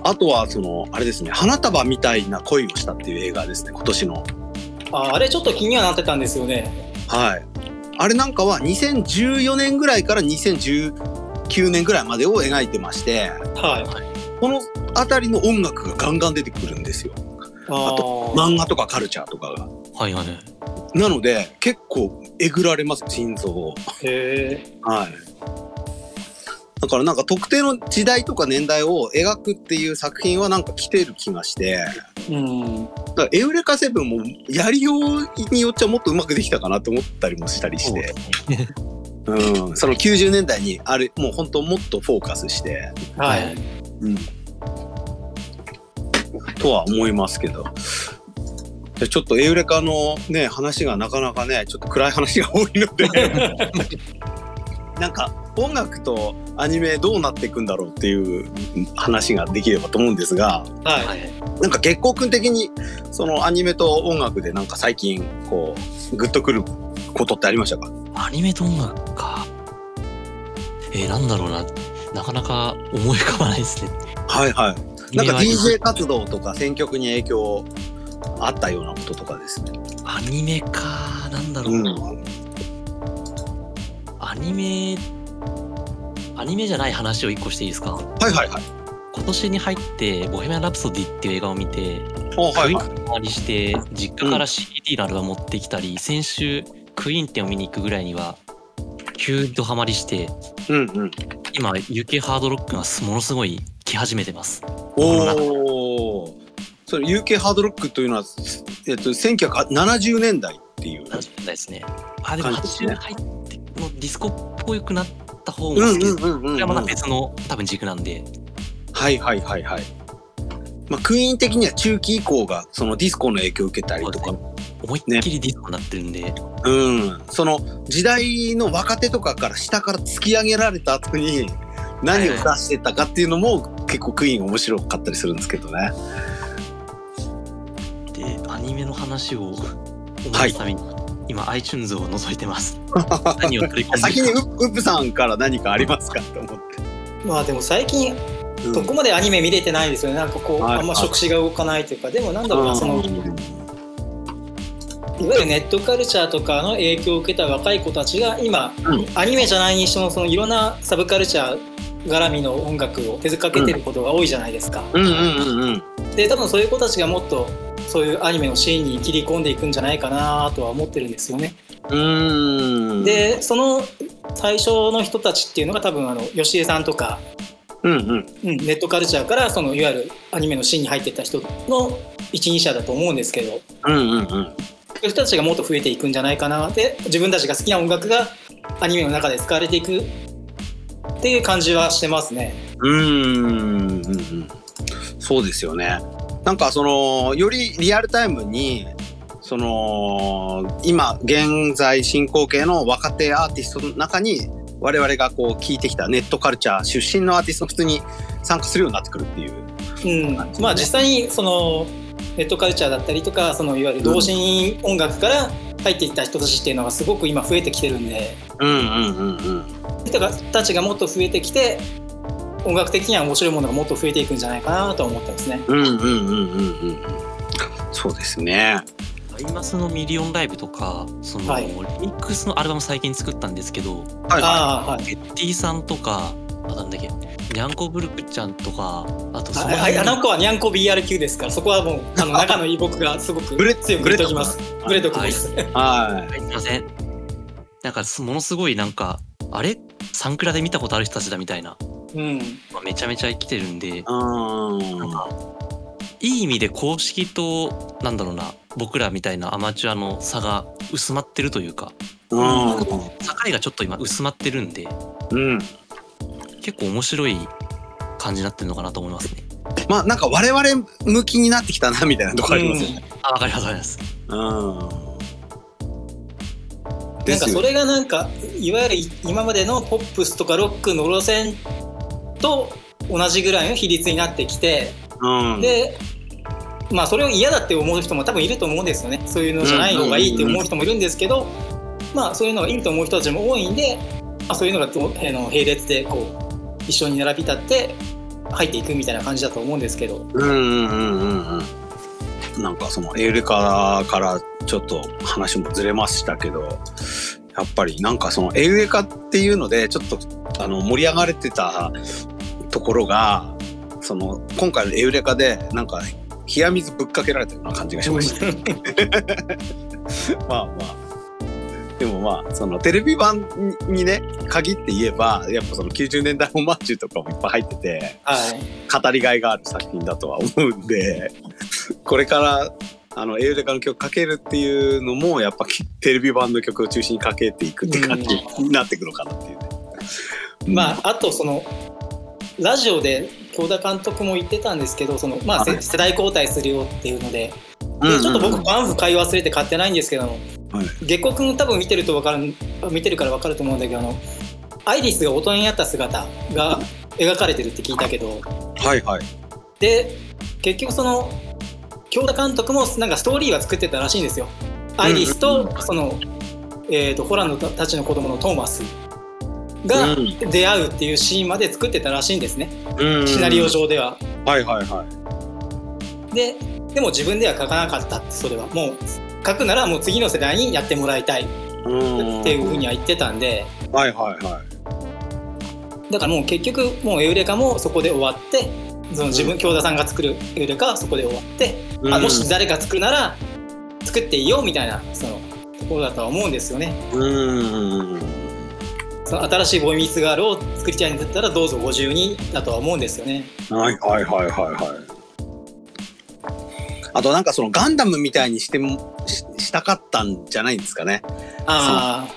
あとはそのあれですね花束みたいな恋をしたっていう映画ですね今年の。ああれちょっと気にはなってたんですよね。はい。あれなんかは2014年ぐらいから2019年ぐらいまでを描いてまして。はい。この辺りの音楽がガンガン出てくるんですよああと漫画とかカルチャーとかが。あはいはい。なので結構えぐられます心臓を。へえはい。だからなんか特定の時代とか年代を描くっていう作品はなんか来てる気がして、うん。だからエウレカセブンもやりようによっちゃもっとうまくできたかなと思ったりもしたりして、うん、その90年代にある、もう本当もっとフォーカスして、はい。うん、とは思いますけど。でちょっとエウレカのね話がなかなかねちょっと暗い話が多いので。なんか音楽とアニメどうなっていくんだろうっていう話ができればと思うんですが。はい、はいなんか月光くん的にそのアニメと音楽でなんか最近こうグッとくることってありましたか？アニメと音楽か。えー、なんだろうな。なかなか思い浮かばないですね。はいはいなんか DJ 活動とか選曲に影響あったようなこととかですね。アニメかなんだろう、うんアニメアニメじゃない話を一個していいですか？はいはいはい。今年に入って「ボヘミアン・ラプソディ」っていう映画を見ておはいはい。クイーンに回りして実家から CD のアルバム持ってきたり、先週クイーン店を見に行くぐらいには急にドハマりしてうんうん。今 UK ハードロックがものすごい来始めてます。おお。それ UK ハードロックというのはえっと1970年代っていう。70年代ですね。あでも80感じですね。年入ってのディスコっぽくなった方うんうんも好きでれはまた別の多分軸なんで。はいはいはいはい。まあクイーン的には中期以降がそのディスコの影響を受けたりとか、思いっきりディスコになってるんで、うん、その時代の若手とかから下から突き上げられた後に何を出してたかっていうのも結構クイーン面白かったりするんですけどね。でアニメの話を思い。ために、今 iTunes を覗いてます。何を取り込んで先にるかウウップさんから何かありますかと思って。まあでも最近うん。そこまでアニメ見れてないですよね。なんかこう、はい。あんま触手が動かないというか。でもなんだろうなそのうんいわゆるネットカルチャーとかの影響を受けた若い子たちが今、うんアニメじゃないにしてもそのいろんなサブカルチャー絡みの音楽を手塚けてることが多いじゃないですか。で多分そういう子たちがもっとそういうアニメのシーンに切り込んでいくんじゃないかなとは思ってるんですよね。うーん。、でその最初の人たちっていうのが多分あの吉江さんとか、うんうん。うん、ネットカルチャーからそのいわゆるアニメのシーンに入ってた人の一二者だと思うんですけどうんうんうん。いう人たちがもっと増えていくんじゃないかなで自分たちが好きな音楽がアニメの中で使われていくっていう感じはしてますね。うーん。そうですよね。なんかそのよりリアルタイムにその今現在進行形の若手アーティストの中に我々がこう聞いてきたネットカルチャー出身のアーティストが普通に参加するようになってくるっていう。うん、まあ実際にそのネットカルチャーだったりとかそのいわゆる同心音楽から入っていった人たちっていうのがすごく今増えてきてるんでうんうんうんうん。人たちがもっと増えてきて音楽的には面白いものがもっと増えていくんじゃないかなとは思ってますね。うんうんうんうんうんうん。そうですね。アイマスのミリオンライブとかその、はいリミックスのアルバム最近作ったんですけどはいはああはい。ゲッティさんとかあなんだっけニャンコブルクちゃんとかあとそのあの子はニャンコ BRQ ですからそこはもうあの仲のいい僕がすごくブレ強く言っておきます。ブレときます。い。ははい。すいません。なんかすものすごいなんかあれ？サンクラで見たことある人たちだみたいな、うん。まあ、めちゃめちゃ来てるんで、うん。なんかいい意味で公式となんだろうな僕らみたいなアマチュアの差が薄まってるというか。うん。境がちょっと今薄まってるんで。うん結構面白い感じになってるのかなと思いますね。まあなんか我々向きになってきたなみたいなとこありますよね。あわかりますわかります。うん。なんかそれがなんかいわゆる今までのポップスとかロックの路線と同じぐらいの比率になってきて、うん、でまあそれを嫌だって思う人も多分いると思うんですよねそういうのじゃない方がいいって思う人もいるんですけど、まあそういうのがいいと思う人たちも多いんで、まあ、そういうのがとあの並列でこう一緒に並び立って入っていくみたいな感じだと思うんですけど。うんうんうんうんうん。なんかそのエウレカからちょっと話もずれましたけど、やっぱりなんかそのエウレカっていうのでちょっとあの盛り上がれてたところが、その今回のエウレカでなんか冷や水ぶっかけられたような感じがしました。まあまあ。でもまあそのテレビ版にね限って言えばやっぱその90年代オマージュとかもいっぱい入っててはい。語りがいがある作品だとは思うんでこれからあのエウレカの曲かけるっていうのもやっぱテレビ版の曲を中心にかけていくって感じになっていくのかなっていうね。まあ、あとそのラジオで京田監督も言ってたんですけどその、まあ、世代交代するよっていうのでうんでちょっと僕パンフ買い忘れて買ってないんですけど、はい下克君多分見てると分かる見てるから分かると思うんだけどあのアイリスが大人になった姿が描かれてるって聞いたけどはいはい。で結局その京田監督もなんかストーリーは作ってたらしいんですよ。アイリスとその、えー、とホランドたちの子供のトーマスがうん出会うっていうシーンまで作ってたらしいんですね、うんシナリオ上では。はいはいはい。ででも自分では書かなかったってそれはもう書くならもう次の世代にやってもらいたいうんっていうふうには言ってたんではいはいはい。だからもう結局もうエウレカもそこで終わってその自分京田さんが作るエウレカはそこで終わって、うんあもし誰か作るなら作っていいよみたいなそのところだとは思うんですよね。うんその新しいボーイミーツガールを作りたいんだったらどうぞ52だとは思うんですよね。はいはいはいはいはい。あとなんかそのガンダムみたいにしてもししたかったんじゃないんですかね。あ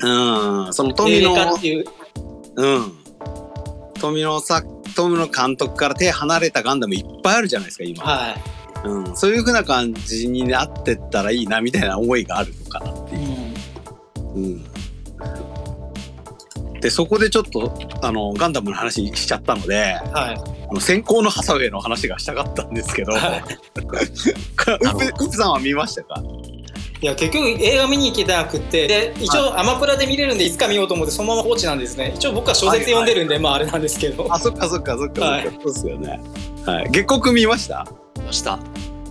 うん。その富レ野ううん。富野さ富野監督から手離れたガンダムいっぱいあるじゃないですか今。はうん。そういう風な感じになってったらいいなみたいな思いがあるのかなってい、いう。うんうん。でそこでちょっとあのガンダムの話しちゃったのではい、先行のハサウェイの話がしたかったんですけど、はウプウプさんは見ましたか？いや結局映画見に行けなくって。で一応アマプラで見れるんでいつか見ようと思ってそのまま放置なんですね。一応僕は小説読んでるんで、まああれなんですけど。あそっかそっかそっかそっか、はい。そうですよね。はい。月刻見ました？ました。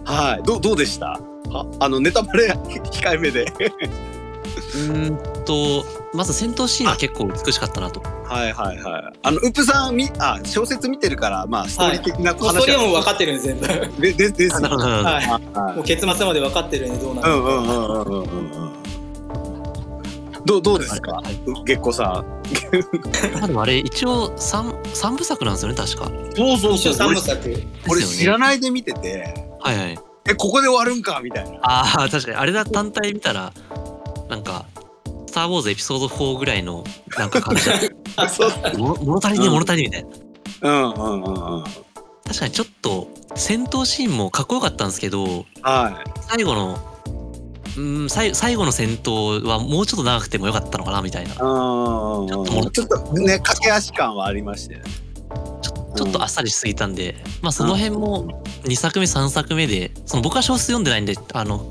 はい。どうどうでした？ああのネタバレ控えめで。うーんとまず戦闘シーンは結構美しかったなと。はいはいはい。あのウプさんみあ小説見てるからまあストーリー的なもうストーリーはもう分かってるんで全部。ででですはい。はいもう結末まで分かってるんでどうなるうんうんうんうんうんうんうん。どうどうですか？はい月光さん。まあでもあれ一応三三部作なんですよね確か。そうそう一応三部作。俺ですよね。知らないで見てて。はいはい。えここで終わるんか？みたいな。ああ確かに。あれだ単体見たらなんか「スター・ウォーズ」エピソード4ぐらいのなんか感じだあ そう。も物足りねえ物足りねえみたいな。うん。うんうんうん。確かにちょっと戦闘シーンもかっこよかったんですけどは最後のうん最最後の戦闘はもうちょっと長くてもよかったのかなみたいな。ちいうんうんうん。ちょっとね駆け足感はありましたよね。ょっとあっさりしすぎたんで、まあその辺も2作目3作目でその僕は小説読んでないんであの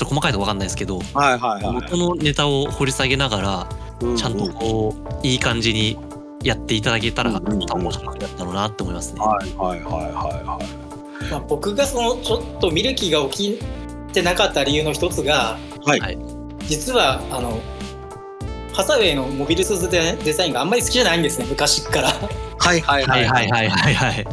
ちょっと細かいとこ分かんないですけどはいはいはい。元のネタを掘り下げながらうちゃんとこういい感じにやっていただけたらうんうん面白くなったろうなって思いますね。はいはいはいはい。はいまあ、僕がそのちょっと見る気が起きてなかった理由の一つが、はい。はい。実はあのハサウェイのモビルスーツデデザインがあんまり好きじゃないんですね昔から。はいはいはい。はいはいはいはい。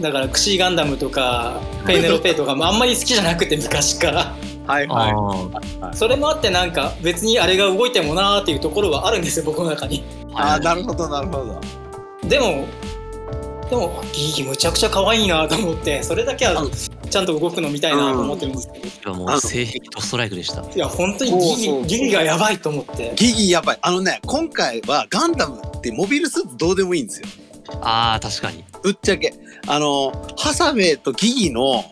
だからクシーガンダムとかペーネロペイとかもあんまり好きじゃなくて昔からはいはい。それもあってなんか別にあれが動いてもなーっていうところはあるんですよ僕の中にああ、なるほど、なるほど。でもでもギギむちゃくちゃ可愛いなと思ってそれだけはちゃんと動くの見たいなと思ってるんですけど、今もう性癖ドストライクでした。いや本当にギギギギがやばいと思ってギギやばい。あのね、今回はガンダムってモビルスーツどうでもいいんですよ。ああ、確かに。ぶっちゃけ。あの、ハサウェイとギギの、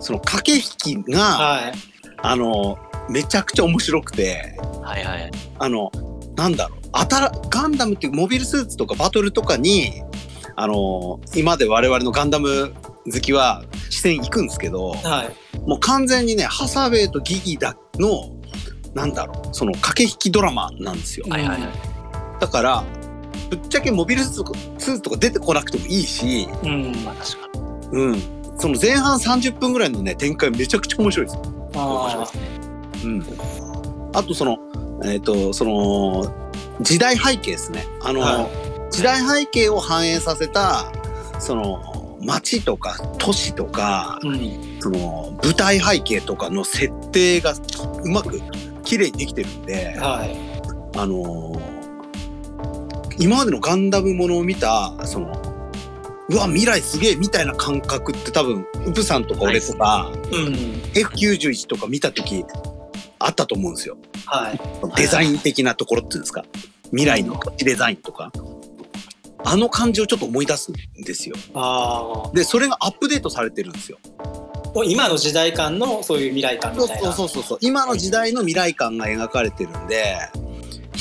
その駆け引きが、はいあの、めちゃくちゃ面白くて、はいはい。あの、なんだろう、あたら、ガンダムっていうモビルスーツとかバトルとかに、あの、今まで我々のガンダム好きは視線行くんですけど、はいもう完全にね、ハサウェイとギギだの、なんだろう、その駆け引きドラマなんですよ。はいはいはい。だから、ぶっちゃけモビルスーツとかスーツとか出てこなくてもいいし、うんまあ確かに。うん。その前半30分ぐらいのね、展開めちゃくちゃ面白いですよ。あ。うん。あとその、えっ、と、その、時代背景ですね。あの、は時代背景を反映させた、その、街とか都市とか、ーうんその、舞台背景とかの設定がうまく綺麗にできてるんで、はいあのー今までのガンダムものを見た、その、うわ、未来すげえみたいな感覚って多分、ウプさんとか俺とか、うん F91 とか見た時あったと思うんですよ。はいデザイン的なところっていうんですか？未来のデザインとか。あの感じをちょっと思い出すんですよ。あで、それがアップデートされてるんですよ。今の時代感のそういう未来感そうみたいなそうそうそう。今の時代の未来感が描かれてるんで、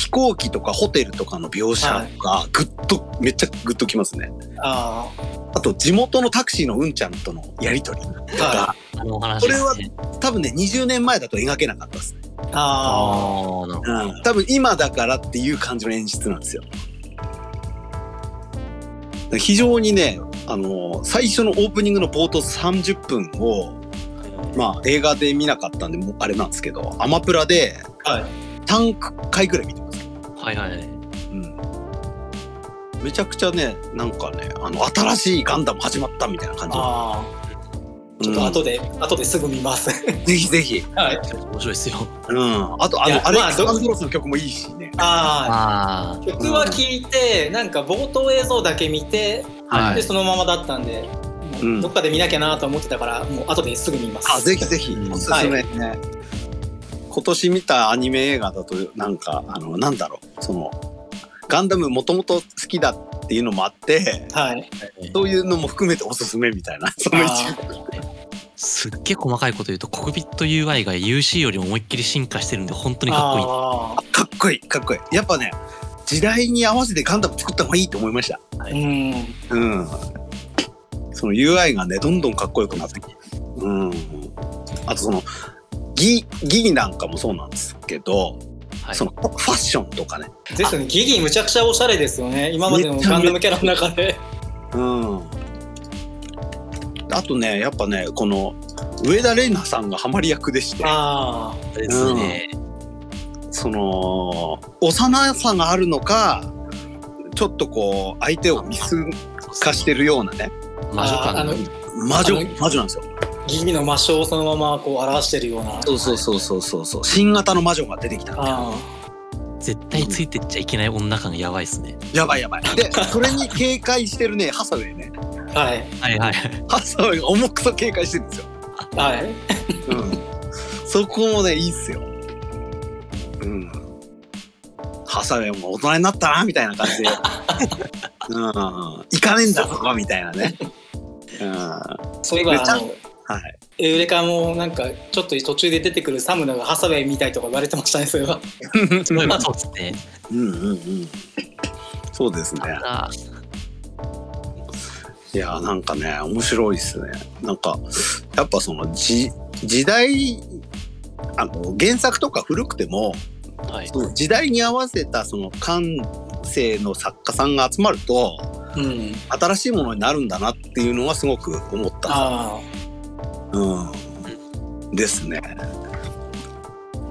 飛行機とかホテルとかの描写とか、ぐっと、めっちゃグッときますね。ああと、地元のタクシーのうんちゃんとのやりとりとか、はあのお話ですね。多分ね、20年前だと描けなかったですね。ああ。うん。多分今だからっていう感じの演出なんですよ。非常にね、あの、最初のオープニングの冒頭30分を、まあ映画で見なかったんで、もうあれなんですけど、アマプラではい3回ぐらい見てます。はいはい。うん。めちゃくちゃね、なんかね、あの、新しいガンダム始まったみたいな感じ。ああちょっと後で、後ですぐ見ますうん ぜひぜひ。はい面白いですよ。うん。あと、あの、アレまあどックス・アンドロスの曲もいいしね。あああ曲は聞いてなんか冒頭映像だけ見てあ。でそのままだったんで、うんどっかで見なきゃなと思ってたからもう後ですぐ見ますあ、ぜひぜひう、んおすすめね。今年見たアニメ映画だと、なんか、あの、なんだろう、その、ガンダムもともと好きだっていうのもあって、はいそういうのも含めておすすめみたいな、その一部。すっげえ細かいこと言うと、コクピット UI が UC よりも思いっきり進化してるんで、本当にかっこいい。あかっこいい、かっこいい。やっぱね、時代に合わせてガンダム作った方がいいと思いました。ーうんうん。その UI がね、どんどんかっこよくなってきて。うん。あとその、ギ、ギギなんかもそうなんですけど、はい。そのファッションとかね。ですよね。ギギむちゃくちゃおしゃれですよね。今までのガンダムキャラの中で。うん。あとね、やっぱね、この、上田玲奈さんがハマり役でして、あですね。その、幼さがあるのか、ちょっとこう、相手を見透かしてるようなね、魔女感ああの魔女魔女なんですよ。ギギの魔性をそのままこう表してるようなそうそうそうそうそうそう。新型の魔女が出てきたみたいな。あ絶対ついてっちゃいけない女感がやばいですね。やばいやばい。で、それに警戒してるね、ハサウェイね。あはいはいはい。ハサウェイが重くそ警戒してるんですよ。はいうん。そこもね、いいっすよ。うん。ハサウェイも大人になったな、みたいな感じで。うん。行かねえんだ、そこみたいなね。うん。はそういえばあのい。エウレカもなんかちょっと途中で出てくるサムナがハサウェイみたいとか言われてましたねそれはそうですね。うんうんうん。そうですね。あいやーなんかね面白いっすねなんかやっぱそのじ時代あの原作とか古くてもはい。その時代に合わせたその感性の作家さんが集まるとうん新しいものになるんだなっていうのはすごく思った、あうん、ですね。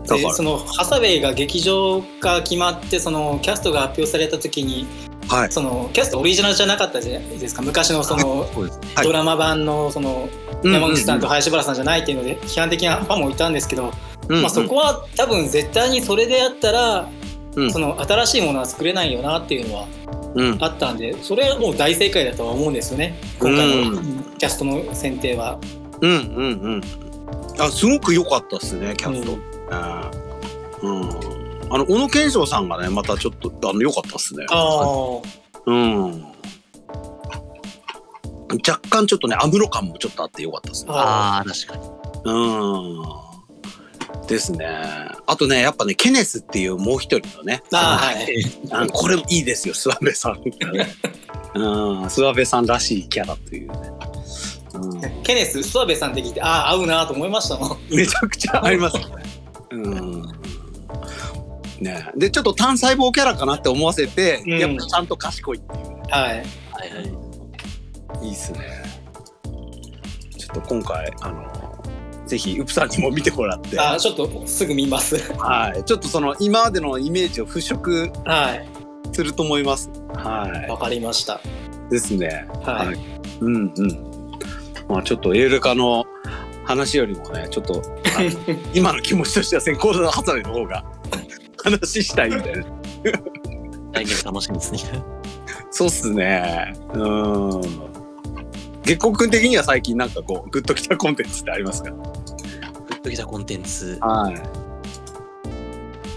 でそのハサウェイが劇場化決まってそのキャストが発表された時にはい。そのキャストオリジナルじゃなかったじゃないですか。昔のそのはい。ドラマ版のその山口さんと林原さんじゃないっていうので批判的なファンもいたんですけど、うん、まあ、そこは多分絶対にそれでやったら、うん。その新しいものは作れないよなっていうのはうん、あったんでそれはもう大正解だとは思うんですよね。今回のうキャストの選定は。うん、うん、うん。あ、すごく良かったですね、キャスト。うん。うんあの、小野賢章さんがね、またちょっと、あの、良かったですね。あうん。若干ちょっとね、アムロ感もちょっとあって良かったですね。あああ確かにうん。ですね。あとね、やっぱね、ケネスっていうもう一人のね、あはいあのこれもいいですよ、諏訪部さん。うん、諏訪部さんらしいキャラというね。うん、ケネス諏訪部さんって聞いてああ合うなと思いましたもん。めちゃくちゃありますね。うん。ねで、ちょっと単細胞キャラかなって思わせて、うんやっぱちゃんと賢いっていうね。はいはいはいいいっすね。ちょっと今回、あの、ぜひ、ウプさんにも見てもらって、あちょっとすぐ見ます。はい。ちょっとその、今までのイメージを払拭はいすると思います。はわかりました。い。ですね。はい。はいうんうん。まあちょっとエール化の話よりもね、ちょっと、今の気持ちとしては先行のハサミの方が話したいみたいな。来年楽しみですねそうっすね。うん。月光くん的には最近なんかこう、グッときたコンテンツってありますか？グッときたコンテンツはい。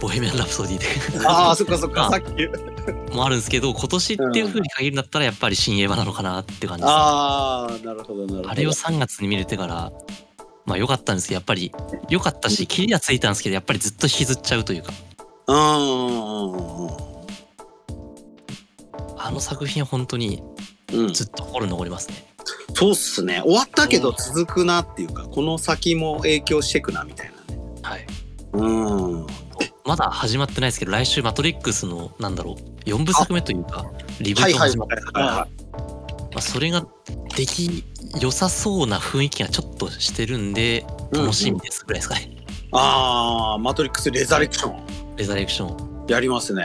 ボヘミアン・ラプソディでああ、そっかそっか、あさっき。もあるんですけど今年っていう風に限るんだったらやっぱり新映画なのかなって感じです、ね、ああ、なるほど、なるほど。あれを3月に見れてからまあ良かったんですけどやっぱり良かったし切りはついたんですけどやっぱりずっと引きずっちゃうというかうんうんうんあの作品は本当にうん。うん。ずっと心に残りますねそうっすね。終わったけど続くなっていうか、この先も影響してくなみたいなね。はいうん。まだ始まってないですけど来週「マトリックス」のなんだろう4部作目というかリブートが始まって、はいはまあ、それができ良さそうな雰囲気がちょっとしてるんで楽しみですぐらいですかね、ああ、マトリックスレザレクション。レザレクションやりますね。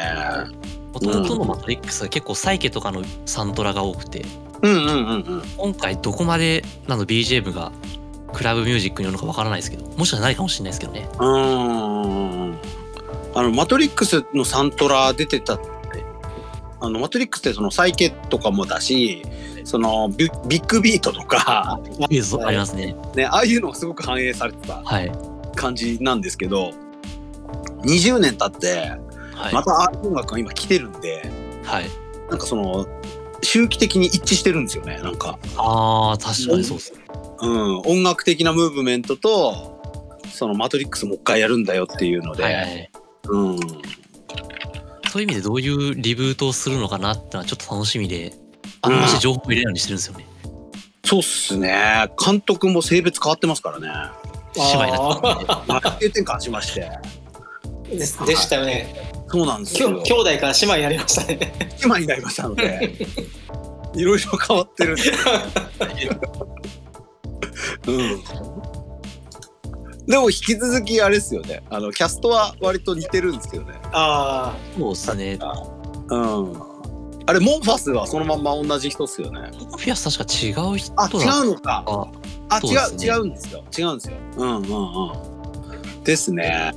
もともとのマトリックスは結構サイケとかのサントラが多くてうんうんうんうん。今回どこまでなの BGM がクラブミュージックによるのかわからないですけどもしかしたらないかもしれないですけどねうーん。あの、マトリックスのサントラ出てたって、あの、マトリックスってそのサイケとかもだし、そのビッビッグビートとか、ありますね。ね、ああいうのがすごく反映されてたはい。感じなんですけど、20年経って、はい、またああいう音楽が今来てるんで、はい、なんかその、周期的に一致してるんですよね、なんか。あー確かにそうですね。うん、音楽的なムーブメントと、そのマトリックスもう一回やるんだよっていうので、はいはいうん。そういう意味でどういうリブートをするのかなってのはちょっと楽しみであんまし情報入れないようにしてるんですよね、そうっすね。監督も性別変わってますからね。姉妹になってますね内定転換しまして。ででしたよね。そうなんですきょよ。兄弟から姉妹になりましたね。姉妹になりましたので、いろいろ変わってるんで。うん。でも引き続きあれですよね。あのキャストは割と似てるんですけどね。あそうですねうん。あれモンファスはそのまんま同じ人っすよね。フィアス確か違う人あ、だ違うのか。ああ、違う、違うんですよ。違うんですよ。うんうんうん。ですね。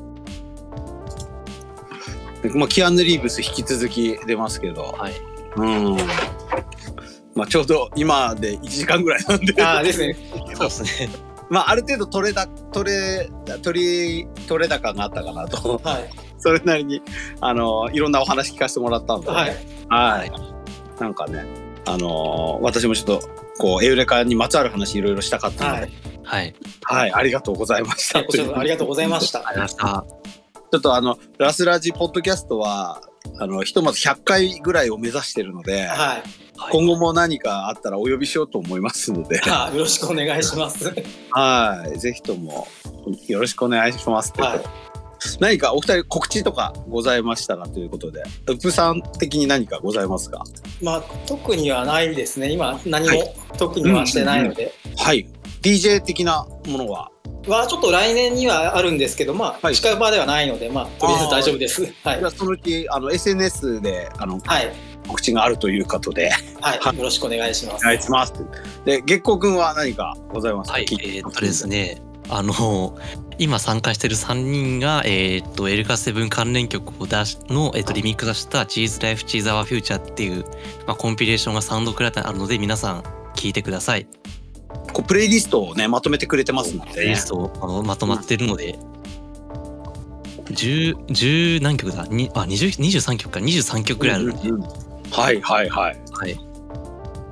でまあ、キアヌ・リーブス引き続き出ますけど、はいうん。まあ、ちょうど今で1時間ぐらいなんで、あ、ああですね。そうですねまあ、ある程度取れだ、取れ、取り、取れ高があったかなと、はい。それなりに、あの、いろんなお話聞かせてもらったんで、はい。はい。なんかね、あのー私もちょっと、こう、エウレカにまつわる話いろいろしたかったので、はい。はいはい、ありがとうございました。ありがとうございました。ありがとうございまちょっとあの、ラスラジポッドキャストは、あの、ひとまず100回ぐらいを目指してるので、はい。はい今後も何かあったらお呼びしようと思いますので、あよろしくお願いします。はい、ぜひともよろしくお願いします。はい何かお二人告知とかございましたらということで、ウプさん的に何かございますか？まあ、特にはないですね。今、何はも特にはしてないので。はい。DJ 的なものは？はちょっと来年にはあるんですけど、まあ、はい近場ではないので、まあ、とりあえず大丈夫です。はいじゃ。あそのうちあの SNS であのはい。告知があるということで、はい、はいよろしくお願いします。お願いします。で、月光くんは何かございますか？はい、えーっとです。ね、あの、今参加してる3人が、えーっと、エルカセブン関連曲を出し、の、えーっと、リミックスしたチーズライフチーズアワーフューチャーっていう、まあ、コンピレーションがサウンドクラウドにあるので、皆さん聞いてください。こうプレイリストをね、まとめてくれてますので、ねプレイリス。トあのまとまってるので、10、10何曲だ？にあ、20 23曲か、23曲ぐらいあるので、うんうんはいはいはい。はい。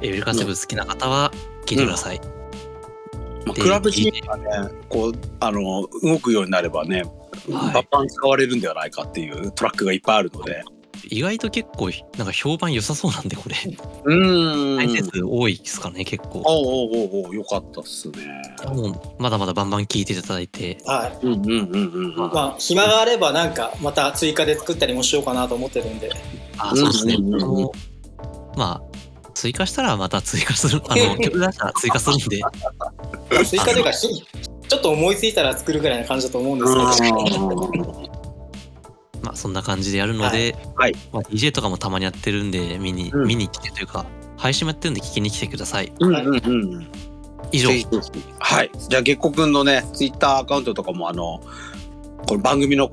エルカセブン好きな方は聞いてください。まあ、でクラブシーンがね、こう、あの、動くようになればね、はいバンバン使われるんではないかっていうトラックがいっぱいあるので。意外と結構、なんか評判良さそうなんで、これ。うーん再生数多いですかね、結構。おうおうおうおうよかったっすね。もうまだまだバンバン聞いていただいて、はい。うんうんうんうんうん。まあ、暇があればなんかまた追加で作ったりもしようかなと思ってるんで。あ、そうですね。うんうんうんまあ、追加したらまた追加する、あの、曲出したら追加するんで、追加というか、ひちょっと思いついたら作るぐらいな感じだと思うんですけど。まあ、そんな感じでやるので、はいまあ、DJ とかもたまにやってるんで、見に、うん見に来てというか、配信もやってるんで聞きに来てください。うんうんうん。以上はい。じゃあ、月光くんのね、ツイッターアカウントとかも、あの、この番組の、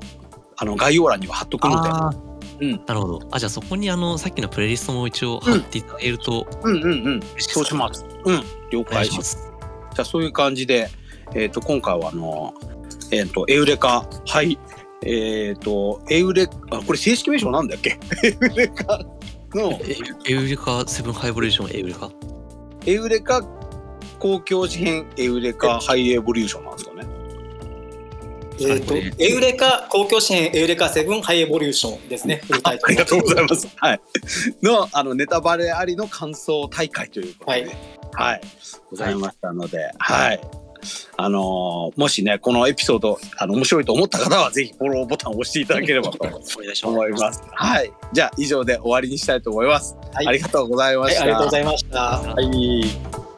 あの、概要欄には貼っとくので。あうんーなるほど。あ、じゃあそこにあの、さっきのプレイリストも一応貼っていただけるとうんうんうん。嬉しいです。そうします。うん。了解しま。すす。じゃあ、そういう感じで、えっ、と、今回は、あの、えっ、と、エウレカ、はい。えっ、と、エウレ、あ、これ正式名称なんだっけ？エウレカの、えエウレカ、セブンハイボリューションエウレカ？エウレカ公共事変エウレカハイエボリューションなんですかね。えっと、エウレカ公共支援エウレカセブンハイエボリューションですね。フルタイトルありがとうございます。はい。の、あの、ネタバレありの感想大会ということで、はい。ございましたので、はい。あのーもしね、このエピソード、あの、面白いと思った方は、ぜひフォローボタンを押していただければと。思います。はい。じゃあ、以上で終わりにしたいと思います。はいありがとうございまはい、した。ありがとうございました。はい。